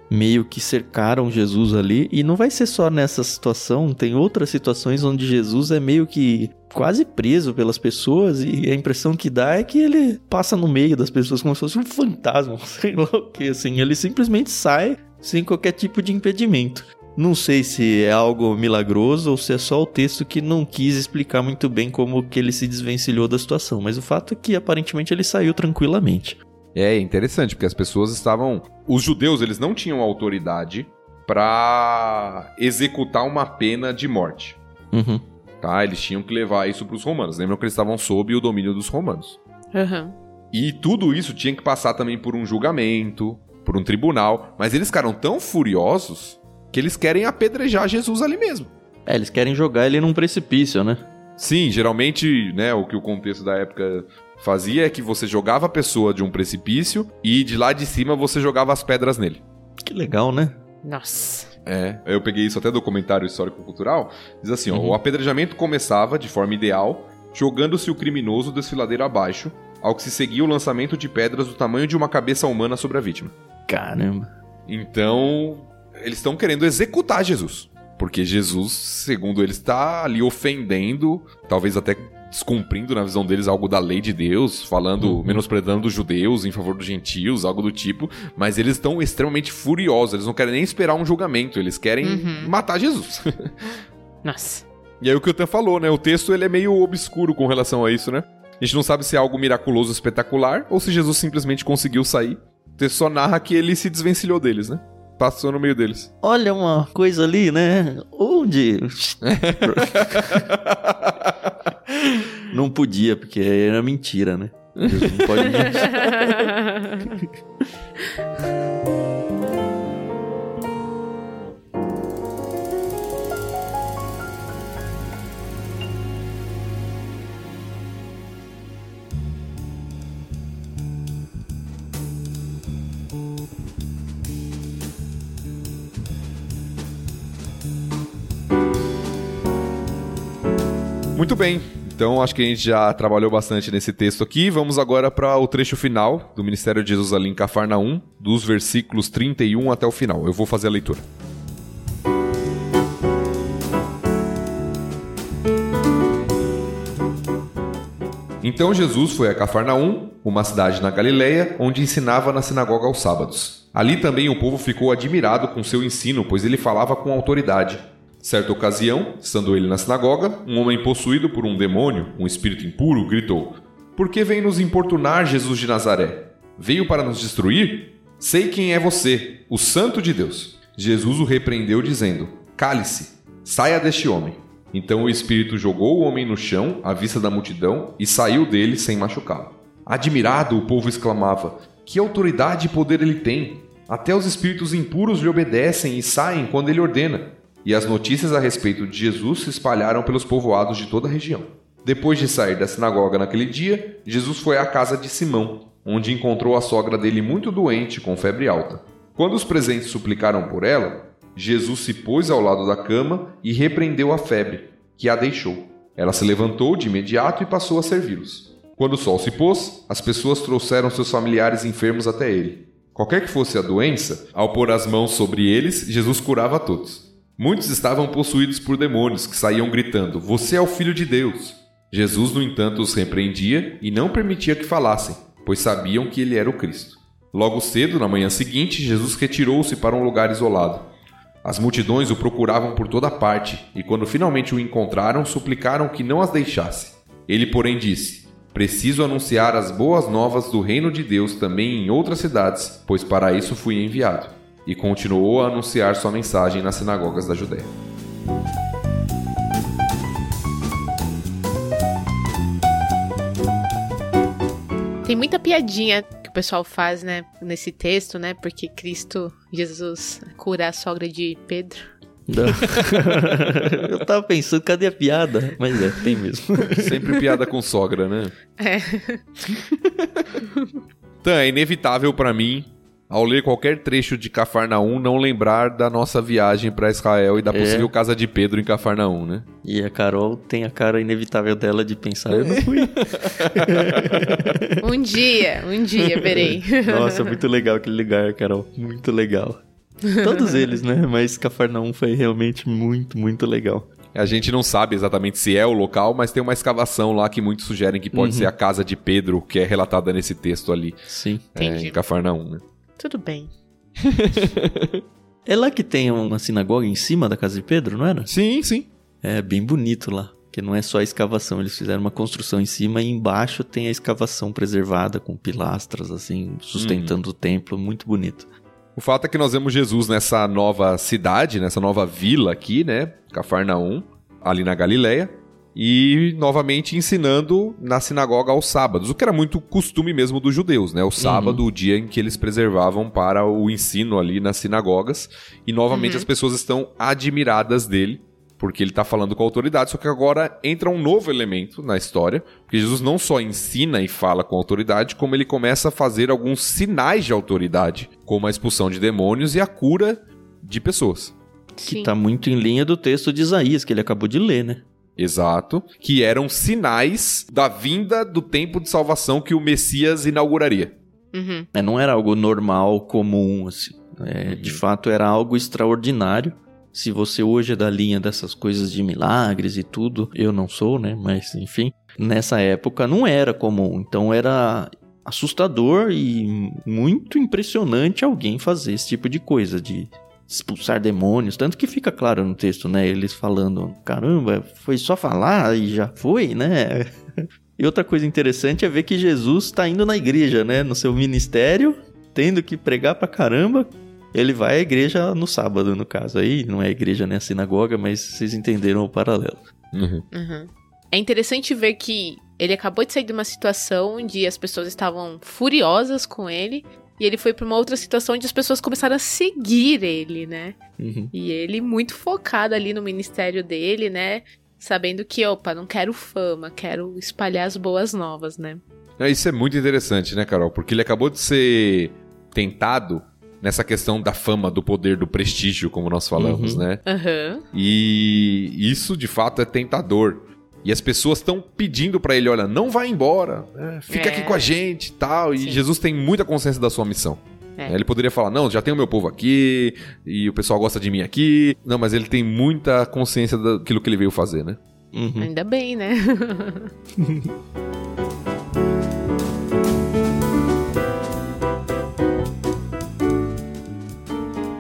meio que cercaram Jesus ali. E não vai ser só nessa situação, tem outras situações onde Jesus é meio que quase preso pelas pessoas e a impressão que dá é que ele passa no meio das pessoas como se fosse um fantasma, sei lá o que, assim. Ele simplesmente sai sem qualquer tipo de impedimento. Não sei se é algo milagroso ou se é só o texto que não quis explicar muito bem como que ele se desvencilhou da situação, mas o fato é que aparentemente ele saiu tranquilamente. É interessante, porque as pessoas estavam. Os judeus, eles não tinham autoridade para executar uma pena de morte. Uhum. Tá? Eles tinham que levar isso para os romanos. Lembram que eles estavam sob o domínio dos romanos. Uhum. E tudo isso tinha que passar também por um julgamento, por um tribunal. Mas eles ficaram tão furiosos que eles querem apedrejar Jesus ali mesmo. É, eles querem jogar ele num precipício, né? Sim, geralmente, né, o que o contexto da época fazia é que você jogava a pessoa de um precipício e de lá de cima você jogava as pedras nele. Que legal, né? Nossa. É, eu peguei isso até do comentário histórico-cultural. Diz assim: uhum. ó, o apedrejamento começava, de forma ideal, jogando-se o criminoso desfiladeiro abaixo, ao que se seguia o lançamento de pedras do tamanho de uma cabeça humana sobre a vítima. Caramba. Então, eles estão querendo executar Jesus. Porque Jesus, segundo eles, está ali ofendendo, talvez até descumprindo na visão deles algo da lei de Deus, falando, uhum. menosprezando os judeus em favor dos gentios, algo do tipo, mas eles estão extremamente furiosos, eles não querem nem esperar um julgamento, eles querem uhum. matar Jesus. Nossa. E aí o que o Tan falou, né? O texto ele é meio obscuro com relação a isso, né? A gente não sabe se é algo miraculoso espetacular ou se Jesus simplesmente conseguiu sair. O texto só narra que ele se desvencilhou deles, né? Passou no meio deles. Olha uma coisa ali, né? Onde? não podia, porque era mentira, né? Jesus não pode mentir. Muito bem. Então acho que a gente já trabalhou bastante nesse texto aqui. Vamos agora para o trecho final do Ministério de Jesus ali em Cafarnaum, dos versículos 31 até o final. Eu vou fazer a leitura. Então Jesus foi a Cafarnaum, uma cidade na Galileia, onde ensinava na sinagoga aos sábados. Ali também o povo ficou admirado com seu ensino, pois ele falava com autoridade. Certa ocasião, estando ele na sinagoga, um homem possuído por um demônio, um espírito impuro, gritou: Por que vem nos importunar Jesus de Nazaré? Veio para nos destruir? Sei quem é você, o Santo de Deus. Jesus o repreendeu, dizendo: Cale-se, saia deste homem. Então o espírito jogou o homem no chão, à vista da multidão, e saiu dele sem machucá-lo. Admirado, o povo exclamava: Que autoridade e poder ele tem! Até os espíritos impuros lhe obedecem e saem quando ele ordena e as notícias a respeito de Jesus se espalharam pelos povoados de toda a região. Depois de sair da sinagoga naquele dia, Jesus foi à casa de Simão, onde encontrou a sogra dele muito doente, com febre alta. Quando os presentes suplicaram por ela, Jesus se pôs ao lado da cama e repreendeu a febre, que a deixou. Ela se levantou de imediato e passou a servi-los. Quando o sol se pôs, as pessoas trouxeram seus familiares enfermos até ele. Qualquer que fosse a doença, ao pôr as mãos sobre eles, Jesus curava a todos. Muitos estavam possuídos por demônios que saíam gritando: Você é o filho de Deus. Jesus, no entanto, os repreendia e não permitia que falassem, pois sabiam que ele era o Cristo. Logo cedo, na manhã seguinte, Jesus retirou-se para um lugar isolado. As multidões o procuravam por toda parte, e quando finalmente o encontraram, suplicaram que não as deixasse. Ele, porém, disse: Preciso anunciar as boas novas do reino de Deus também em outras cidades, pois para isso fui enviado e continuou a anunciar sua mensagem nas sinagogas da Judéia. Tem muita piadinha que o pessoal faz, né, nesse texto, né? Porque Cristo, Jesus, cura a sogra de Pedro. Eu tava pensando, cadê a piada? Mas é, tem mesmo. Sempre piada com sogra, né? É. Então, é inevitável para mim ao ler qualquer trecho de Cafarnaum, não lembrar da nossa viagem para Israel e da é. possível casa de Pedro em Cafarnaum, né? E a Carol tem a cara inevitável dela de pensar, eu não fui. um dia, um dia, verei. Nossa, muito legal aquele lugar, Carol. Muito legal. Todos eles, né? Mas Cafarnaum foi realmente muito, muito legal. A gente não sabe exatamente se é o local, mas tem uma escavação lá que muitos sugerem que pode uhum. ser a casa de Pedro, que é relatada nesse texto ali. Sim. É, em Cafarnaum, né? Tudo bem. é lá que tem uma sinagoga em cima da casa de Pedro, não era? Sim, sim. É bem bonito lá. Que não é só a escavação, eles fizeram uma construção em cima e embaixo tem a escavação preservada com pilastras assim, sustentando uhum. o templo, muito bonito. O fato é que nós vemos Jesus nessa nova cidade, nessa nova vila aqui, né? Cafarnaum, ali na Galileia e novamente ensinando na sinagoga aos sábados, o que era muito costume mesmo dos judeus, né? O sábado, uhum. o dia em que eles preservavam para o ensino ali nas sinagogas, e novamente uhum. as pessoas estão admiradas dele, porque ele está falando com autoridade, só que agora entra um novo elemento na história, porque Jesus não só ensina e fala com autoridade, como ele começa a fazer alguns sinais de autoridade, como a expulsão de demônios e a cura de pessoas. Que está muito em linha do texto de Isaías, que ele acabou de ler, né? Exato. Que eram sinais da vinda do tempo de salvação que o Messias inauguraria. Uhum. É, não era algo normal, comum, assim. É, De fato, era algo extraordinário. Se você hoje é da linha dessas coisas de milagres e tudo, eu não sou, né? Mas enfim, nessa época não era comum. Então era assustador e muito impressionante alguém fazer esse tipo de coisa, de expulsar demônios. Tanto que fica claro no texto, né? Eles falando: caramba, foi só falar e já foi, né? E outra coisa interessante é ver que Jesus está indo na igreja, né? No seu ministério, tendo que pregar pra caramba. Ele vai à igreja no sábado, no caso. Aí não é a igreja, né? A sinagoga, mas vocês entenderam o paralelo. Uhum. Uhum. É interessante ver que ele acabou de sair de uma situação onde as pessoas estavam furiosas com ele. E ele foi pra uma outra situação onde as pessoas começaram a seguir ele, né? Uhum. E ele muito focado ali no ministério dele, né? Sabendo que, opa, não quero fama, quero espalhar as boas novas, né? É, Isso é muito interessante, né, Carol? Porque ele acabou de ser tentado nessa questão da fama, do poder, do prestígio, como nós falamos, Uhum. né? Aham. E isso de fato é tentador. E as pessoas estão pedindo pra ele, olha, não vai embora, né? fica É. aqui com a gente e tal. E Sim. Jesus tem muita consciência da sua missão. É. Ele poderia falar, não, já tenho meu povo aqui, e o pessoal gosta de mim aqui. Não, mas ele tem muita consciência daquilo que ele veio fazer, né? Uhum. Ainda bem, né?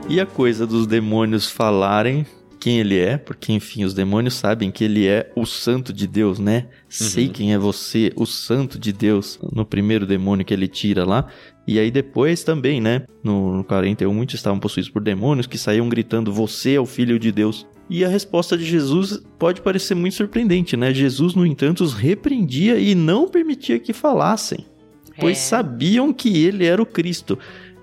E a coisa dos demônios falarem quem ele é, porque enfim, os demônios sabem que ele é o santo de Deus, né? Sei quem é você, o santo de Deus, no primeiro demônio que ele tira lá. E aí depois também, né? No, no 41, muitos estavam possuídos por demônios que saíam gritando: Você é o filho de Deus. E a resposta de Jesus pode parecer muito surpreendente, né? Jesus, no entanto, os repreendia e não permitia que falassem, pois É. sabiam que ele era o Cristo.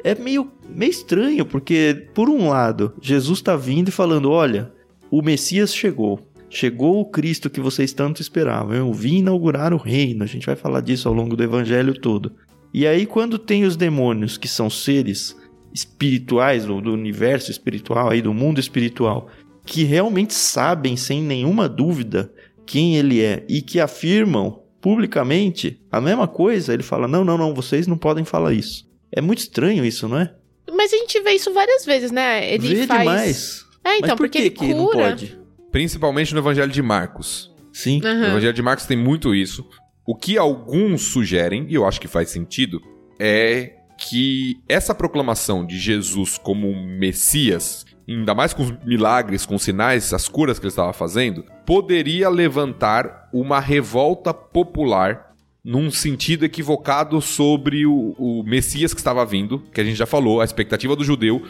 É meio, meio estranho, porque, por um lado, Jesus está vindo e falando: Olha, o Messias chegou. Chegou o Cristo que vocês tanto esperavam. Eu vim inaugurar o reino. A gente vai falar disso ao longo do evangelho todo. E aí, quando tem os demônios, que são seres espirituais, do, do universo espiritual, aí do mundo espiritual, que realmente sabem, sem nenhuma dúvida, quem ele é e que afirmam publicamente a mesma coisa, ele fala: Não, não, não, vocês não podem falar isso. É muito estranho isso, não é? Mas a gente vê isso várias vezes, né? Ele Vê faz. demais. É, então, Mas por porque que, ele que não cura. pode? Principalmente no Evangelho de Marcos. Sim. No Aham. Evangelho de Marcos tem muito isso. O que alguns sugerem, e eu acho que faz sentido, é que essa proclamação de Jesus como Messias, ainda mais com os milagres, com os sinais, as curas que ele estava fazendo, poderia levantar uma revolta popular num sentido equivocado sobre o, o Messias que estava vindo, que a gente já falou, a expectativa do judeu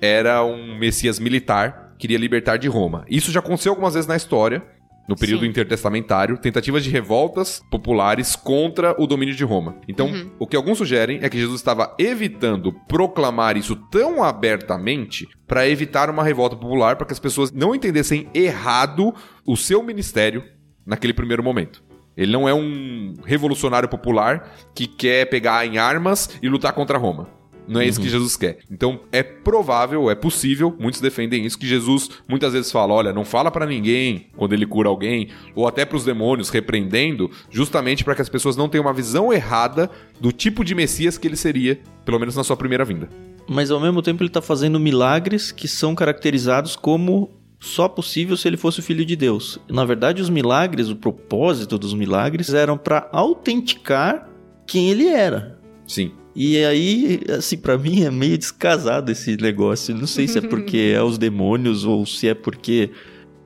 era um Messias militar, queria libertar de Roma. Isso já aconteceu algumas vezes na história, no período Sim. intertestamentário, tentativas de revoltas populares contra o domínio de Roma. Então, Uhum. o que alguns sugerem é que Jesus estava evitando proclamar isso tão abertamente para evitar uma revolta popular, para que as pessoas não entendessem errado o seu ministério naquele primeiro momento. Ele não é um revolucionário popular que quer pegar em armas e lutar contra Roma. Não é isso que Jesus quer. Então é provável, é possível, muitos defendem isso, que Jesus muitas vezes fala: olha, não fala pra ninguém quando ele cura alguém, ou até pros demônios, repreendendo, justamente para que as pessoas não tenham uma visão errada do tipo de Messias que ele seria, pelo menos na sua primeira vinda. Mas ao mesmo tempo ele está fazendo milagres que são caracterizados como só possível se ele fosse o filho de Deus. Na verdade, os milagres, o propósito dos milagres eram para autenticar quem ele era. Sim. E aí, assim, pra mim é meio descasado esse negócio. Não sei se é porque é os demônios ou se é porque,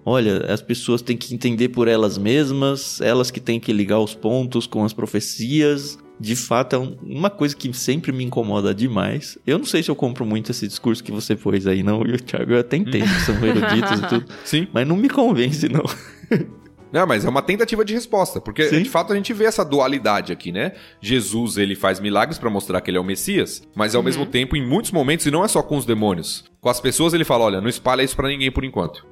olha, as pessoas têm que entender por elas mesmas, elas que têm que ligar os pontos com as profecias. De fato, é um- uma coisa que sempre me incomoda demais. Eu não sei se eu compro muito esse discurso que você pôs aí, não. E o Thiago, eu até entendo são eruditos e tudo. Sim. Mas não me convence, não. Não, mas é uma tentativa de resposta, porque Sim. de fato a gente vê essa dualidade aqui, né? Jesus, ele faz milagres pra mostrar que ele é o Messias, mas ao mesmo tempo, em muitos momentos, e não é só com os demônios, com as pessoas ele fala, olha, não espalha isso pra ninguém por enquanto.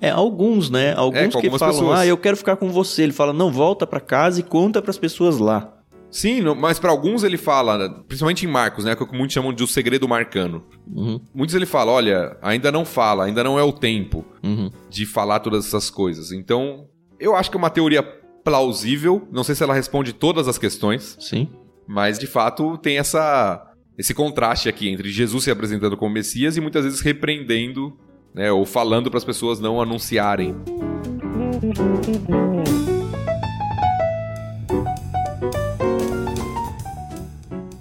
É, alguns, né? Alguns É, que falam, pessoas. ah, eu quero ficar com você. Ele fala, não, volta pra casa e conta pras pessoas lá. Sim, mas pra alguns ele fala, principalmente em Marcos, né, que muitos chamam de o segredo marcano. Uhum, Muitos ele fala, olha, ainda não fala, ainda não é o tempo uhum. de falar todas essas coisas. Então, eu acho que é uma teoria plausível, não sei se ela responde todas as questões, Sim. Mas de fato tem essa esse contraste aqui entre Jesus se apresentando como Messias e muitas vezes repreendendo, né, ou falando para as pessoas não anunciarem.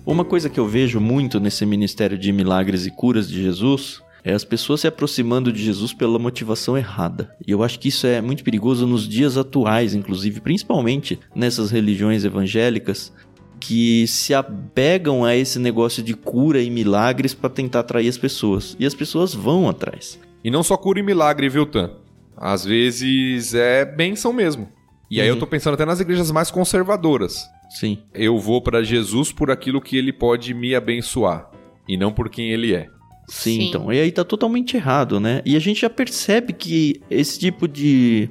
Uma coisa que eu vejo muito nesse ministério de milagres e curas de Jesus é as pessoas se aproximando de Jesus pela motivação errada. E eu acho que isso é muito perigoso nos dias atuais, inclusive, principalmente nessas religiões evangélicas que se apegam a esse negócio de cura e milagres para tentar atrair as pessoas. E as pessoas vão atrás. E não só cura e milagre, viu, Tan? Às vezes é benção mesmo. E aí eu Uhum. tô pensando até nas igrejas mais conservadoras. Sim. Eu vou para Jesus por aquilo que ele pode me abençoar e não por quem ele é. Sim, Sim. então. E aí tá totalmente errado, né? E a gente já percebe que esse tipo de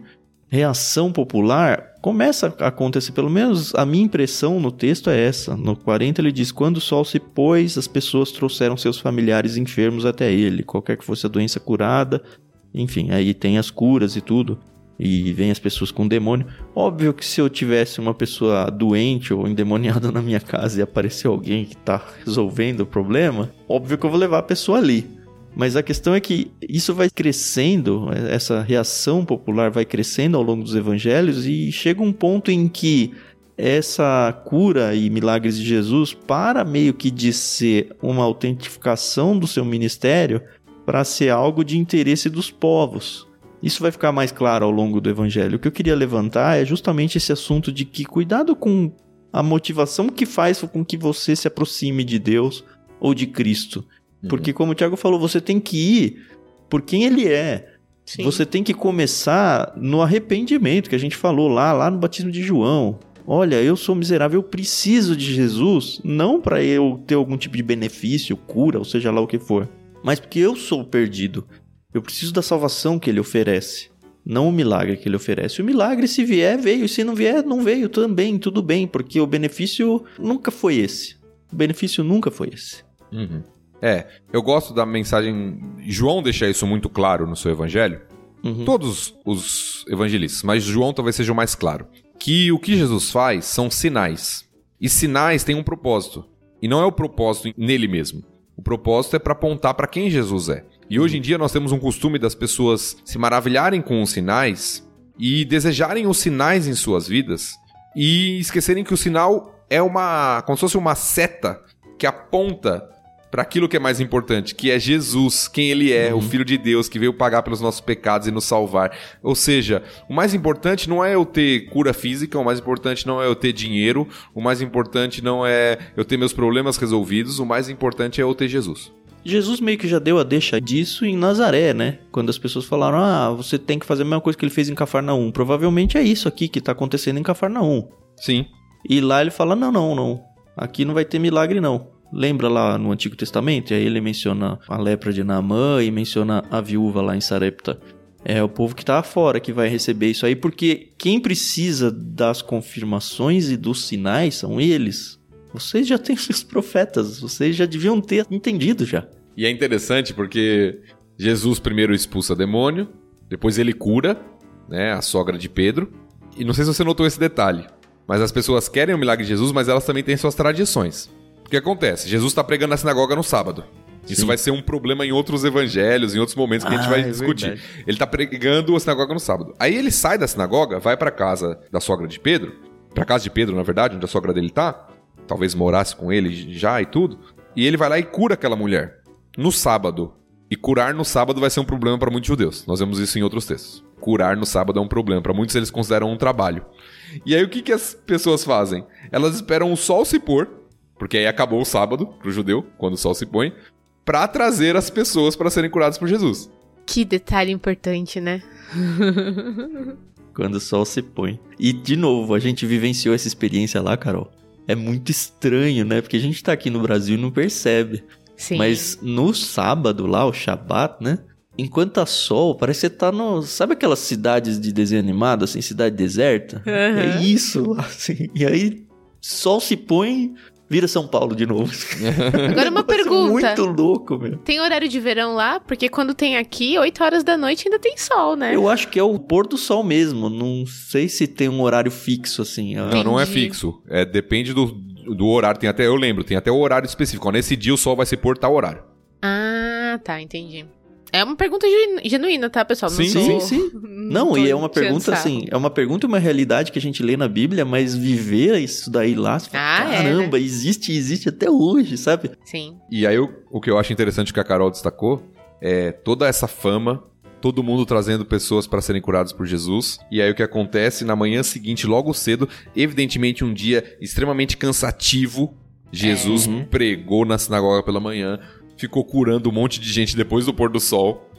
reação popular começa a acontecer, pelo menos a minha impressão no texto é essa. No 40 ele diz: Quando o sol se pôs, as pessoas trouxeram seus familiares enfermos até ele, qualquer que fosse a doença curada. Enfim, aí tem as curas e tudo. E vem as pessoas com demônio. Óbvio que se eu tivesse uma pessoa doente ou endemoniada na minha casa e aparecer alguém que tá resolvendo o problema, óbvio que eu vou levar a pessoa ali. Mas a questão é que isso vai crescendo, essa reação popular vai crescendo ao longo dos evangelhos e chega um ponto em que essa cura e milagres de Jesus para meio que de ser uma autentificação do seu ministério para ser algo de interesse dos povos. Isso vai ficar mais claro ao longo do evangelho. O que eu queria levantar é justamente esse assunto de que cuidado com a motivação que faz com que você se aproxime de Deus ou de Cristo. Porque, como o Tiago falou, você tem que ir por quem ele é. Sim. Você tem que começar no arrependimento, que a gente falou lá, lá no batismo de João. Olha, eu sou miserável, eu preciso de Jesus, não para eu ter algum tipo de benefício, cura, ou seja lá o que for, mas porque eu sou perdido. Eu preciso da salvação que ele oferece, não o milagre que ele oferece. O milagre, se vier, veio, e se não vier, não veio também, tudo bem, porque o benefício nunca foi esse. O benefício nunca foi esse. Uhum. É, eu gosto da mensagem. João deixa isso muito claro no seu evangelho. Uhum. Todos os evangelistas, mas João talvez seja o mais claro. Que o que Jesus faz são sinais. E sinais têm um propósito. E não é o propósito nele mesmo. O propósito é para apontar para quem Jesus é. E hoje em dia nós temos um costume das pessoas se maravilharem com os sinais e desejarem os sinais em suas vidas e esquecerem que o sinal é uma. como se fosse uma seta que aponta para aquilo que é mais importante, que é Jesus, quem ele é, o Filho de Deus que veio pagar pelos nossos pecados e nos salvar. Ou seja, o mais importante não é eu ter cura física, o mais importante não é eu ter dinheiro, o mais importante não é eu ter meus problemas resolvidos, o mais importante é eu ter Jesus. Jesus meio que já deu a deixa disso em Nazaré, né? Quando as pessoas falaram, ah, você tem que fazer a mesma coisa que ele fez em Cafarnaum. Provavelmente é isso aqui que tá acontecendo em Cafarnaum. Sim. E lá ele fala, não, não, não. Aqui não vai ter milagre, não. Lembra lá no Antigo Testamento? E aí ele menciona a lepra de Naamã e menciona a viúva lá em Sarepta. É o povo que tá fora que vai receber isso aí, porque quem precisa das confirmações e dos sinais são eles. Vocês já têm seus profetas, vocês já deviam ter entendido já. E é interessante porque Jesus primeiro expulsa demônio, depois ele cura, né, a sogra de Pedro. E não sei se você notou esse detalhe, mas as pessoas querem o milagre de Jesus, mas elas também têm suas tradições. O que acontece? Jesus está pregando na sinagoga no sábado. Isso Sim. vai ser um problema em outros evangelhos, em outros momentos que a gente Ah, vai é discutir. verdade. Ele está pregando a sinagoga no sábado. Aí ele sai da sinagoga, vai para casa da sogra de Pedro, para casa de Pedro, na verdade, onde a sogra dele tá, talvez morasse com ele já e tudo. E ele vai lá e cura aquela mulher no sábado. E curar no sábado vai ser um problema para muitos judeus. Nós vemos isso em outros textos. Curar no sábado é um problema. Para muitos eles consideram um trabalho. E aí o que, que as pessoas fazem? Elas esperam o sol se pôr, porque aí acabou o sábado pro judeu, quando o sol se põe, para trazer as pessoas para serem curadas por Jesus. Que detalhe importante, né? Quando o sol se põe. E, de novo, a gente vivenciou essa experiência lá, Carol. É muito estranho, né? Porque a gente tá aqui no Brasil e não percebe. Sim. Mas no sábado lá, o Shabat, né? Enquanto tá sol, parece que você tá no. Sabe aquelas cidades de desenho animado, assim, cidade deserta? É Aham. isso lá, assim. E aí, sol se põe, vira São Paulo de novo. Agora uma pergunta. Muito louco, meu. Tem horário de verão lá? Porque quando tem aqui, 8 horas da noite ainda tem sol, né? Eu acho que é o pôr do sol mesmo. Não sei se tem um horário fixo, assim. Ah, Não, não é Entendi. fixo. É, depende do, do horário. Tem até, eu lembro, tem até o horário específico. Ó, Nesse dia o sol vai se pôr tal horário. Ah, tá, entendi. É uma pergunta genu- genuína, tá, pessoal? Não Sim, tô- sim, sim. Não, tô e é uma pergunta assim, é uma pergunta e uma realidade que a gente lê na Bíblia, mas viver isso daí lá, você fala, Ah, é, caramba, existe, existe até hoje, sabe? Sim. E aí o, o que eu acho interessante que a Carol destacou é toda essa fama, todo mundo trazendo pessoas para serem curadas por Jesus. E aí o que acontece na manhã seguinte, logo cedo, evidentemente um dia extremamente cansativo, Jesus Uhum. pregou na sinagoga pela manhã, ficou curando um monte de gente depois do pôr do sol.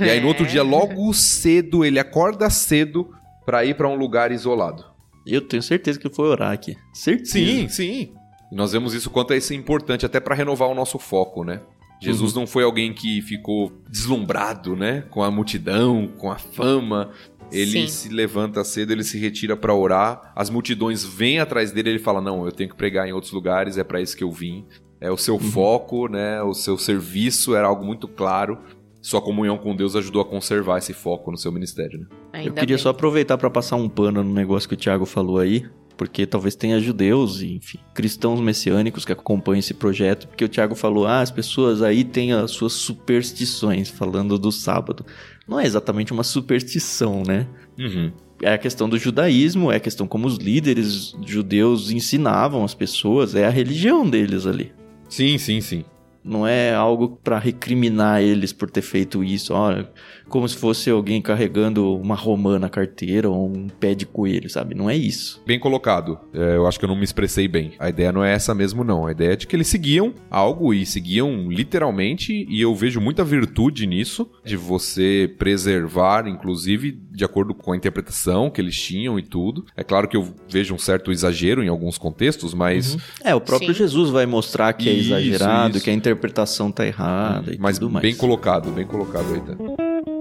E aí no outro dia, logo cedo, ele acorda cedo para ir para um lugar isolado. Eu tenho certeza que foi orar aqui. Certeza. Sim, sim. E nós vemos isso quanto é isso importante até para renovar o nosso foco, né? Jesus não foi alguém que ficou deslumbrado, né, com a multidão, com a fama. Ele Sim. se levanta cedo, ele se retira para orar. As multidões vêm atrás dele, ele fala: "Não, eu tenho que pregar em outros lugares, é para isso que eu vim". É o seu foco, né, o seu serviço era algo muito claro. Sua comunhão com Deus ajudou a conservar esse foco no seu ministério, né? Ainda Eu queria bem. só aproveitar para passar um pano no negócio que o Thiago falou aí, porque talvez tenha judeus e, enfim, cristãos messiânicos que acompanham esse projeto, porque o Thiago falou, ah, as pessoas aí têm as suas superstições, falando do sábado. Não é exatamente uma superstição, né? Uhum. É a questão do judaísmo, é a questão como os líderes judeus ensinavam as pessoas, é a religião deles ali. Sim, sim, sim. Não é algo pra recriminar eles por ter feito isso. Olha, como se fosse alguém carregando uma romã na carteira ou um pé de coelho, sabe? Não é isso. Bem colocado. É, eu acho que eu não me expressei bem. A ideia não é essa mesmo, não. A ideia é de que eles seguiam algo e seguiam literalmente, e eu vejo muita virtude nisso, de você preservar, inclusive, de acordo com a interpretação que eles tinham e tudo. É claro que eu vejo um certo exagero em alguns contextos, mas, É, o próprio Sim. Jesus vai mostrar que é Isso, exagerado, isso. que a interpretação tá errada e mas bem colocado, bem colocado aí,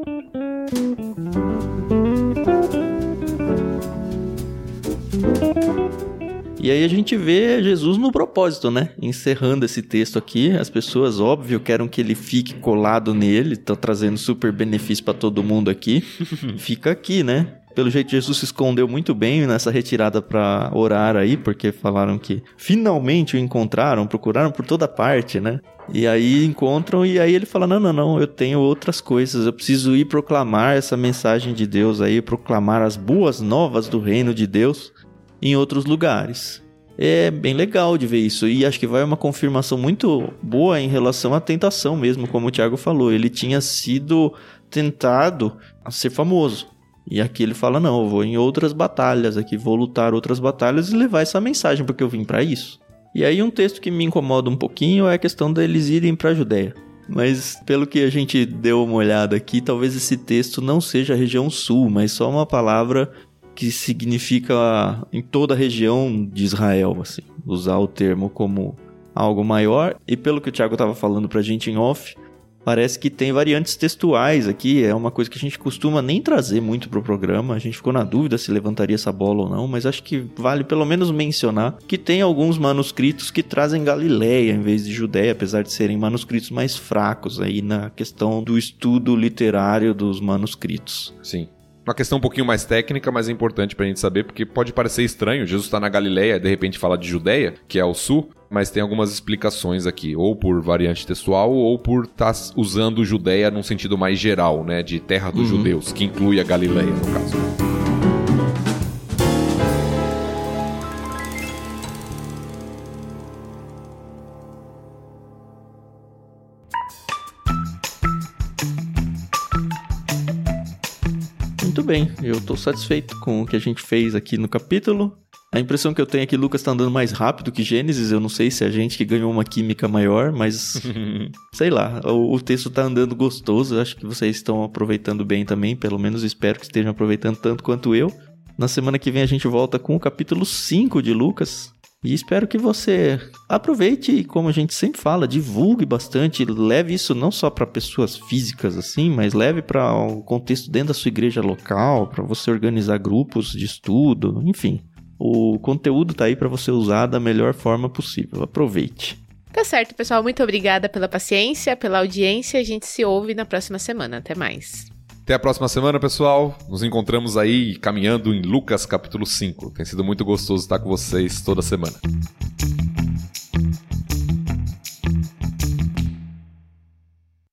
E aí a gente vê Jesus no propósito, né? Encerrando esse texto aqui, as pessoas, óbvio, querem que ele fique colado nele, tá trazendo super benefício pra todo mundo aqui. Fica aqui, né? Pelo jeito, Jesus se escondeu muito bem nessa retirada pra orar aí, porque falaram que finalmente o encontraram, procuraram por toda parte, né? E aí encontram, e aí ele fala: Não, não, não, eu tenho outras coisas, eu preciso ir proclamar essa mensagem de Deus aí, proclamar as boas novas do reino de Deus em outros lugares. É bem legal de ver isso e acho que vai uma confirmação muito boa em relação à tentação mesmo, como o Thiago falou. Ele tinha sido tentado a ser famoso. E aqui ele fala: Não, eu vou em outras batalhas aqui, vou lutar outras batalhas e levar essa mensagem, porque eu vim para isso. E aí, um texto que me incomoda um pouquinho é a questão deles irem para a Judéia. Mas, pelo que a gente deu uma olhada aqui, talvez esse texto não seja a região sul, mas só uma palavra que significa em toda a região de Israel, assim, usar o termo como algo maior. E pelo que o Thiago estava falando pra gente em off, parece que tem variantes textuais aqui, é uma coisa que a gente costuma nem trazer muito pro programa. A gente ficou na dúvida se levantaria essa bola ou não, mas acho que vale pelo menos mencionar que tem alguns manuscritos que trazem Galileia em vez de Judéia, apesar de serem manuscritos mais fracos aí na questão do estudo literário dos manuscritos. Sim. Uma questão um pouquinho mais técnica, mas é importante pra gente saber, porque pode parecer estranho. Jesus está na Galileia, de repente fala de Judéia, que é ao sul, mas tem algumas explicações aqui, ou por variante textual, ou por estar usando Judéia num sentido mais geral, né? De terra dos judeus, que inclui a Galileia, no caso. Muito bem, eu tô satisfeito com o que a gente fez aqui no capítulo. A impressão que eu tenho é que Lucas tá andando mais rápido que Gênesis. Eu não sei se é a gente que ganhou uma química maior, mas sei lá, o, o texto tá andando gostoso. Acho que vocês estão aproveitando bem também. Pelo menos espero que estejam aproveitando tanto quanto eu. Na semana que vem a gente volta com o capítulo 5 de Lucas. E espero que você aproveite e, como a gente sempre fala, divulgue bastante, leve isso não só para pessoas físicas assim, mas leve para o contexto dentro da sua igreja local, para você organizar grupos de estudo, enfim. O conteúdo tá aí para você usar da melhor forma possível. Aproveite. Tá certo, pessoal. Muito obrigada pela paciência, pela audiência. A gente se ouve na próxima semana. Até mais. Até a próxima semana, pessoal. Nos encontramos aí caminhando em Lucas capítulo 5. Tem sido muito gostoso estar com vocês toda semana.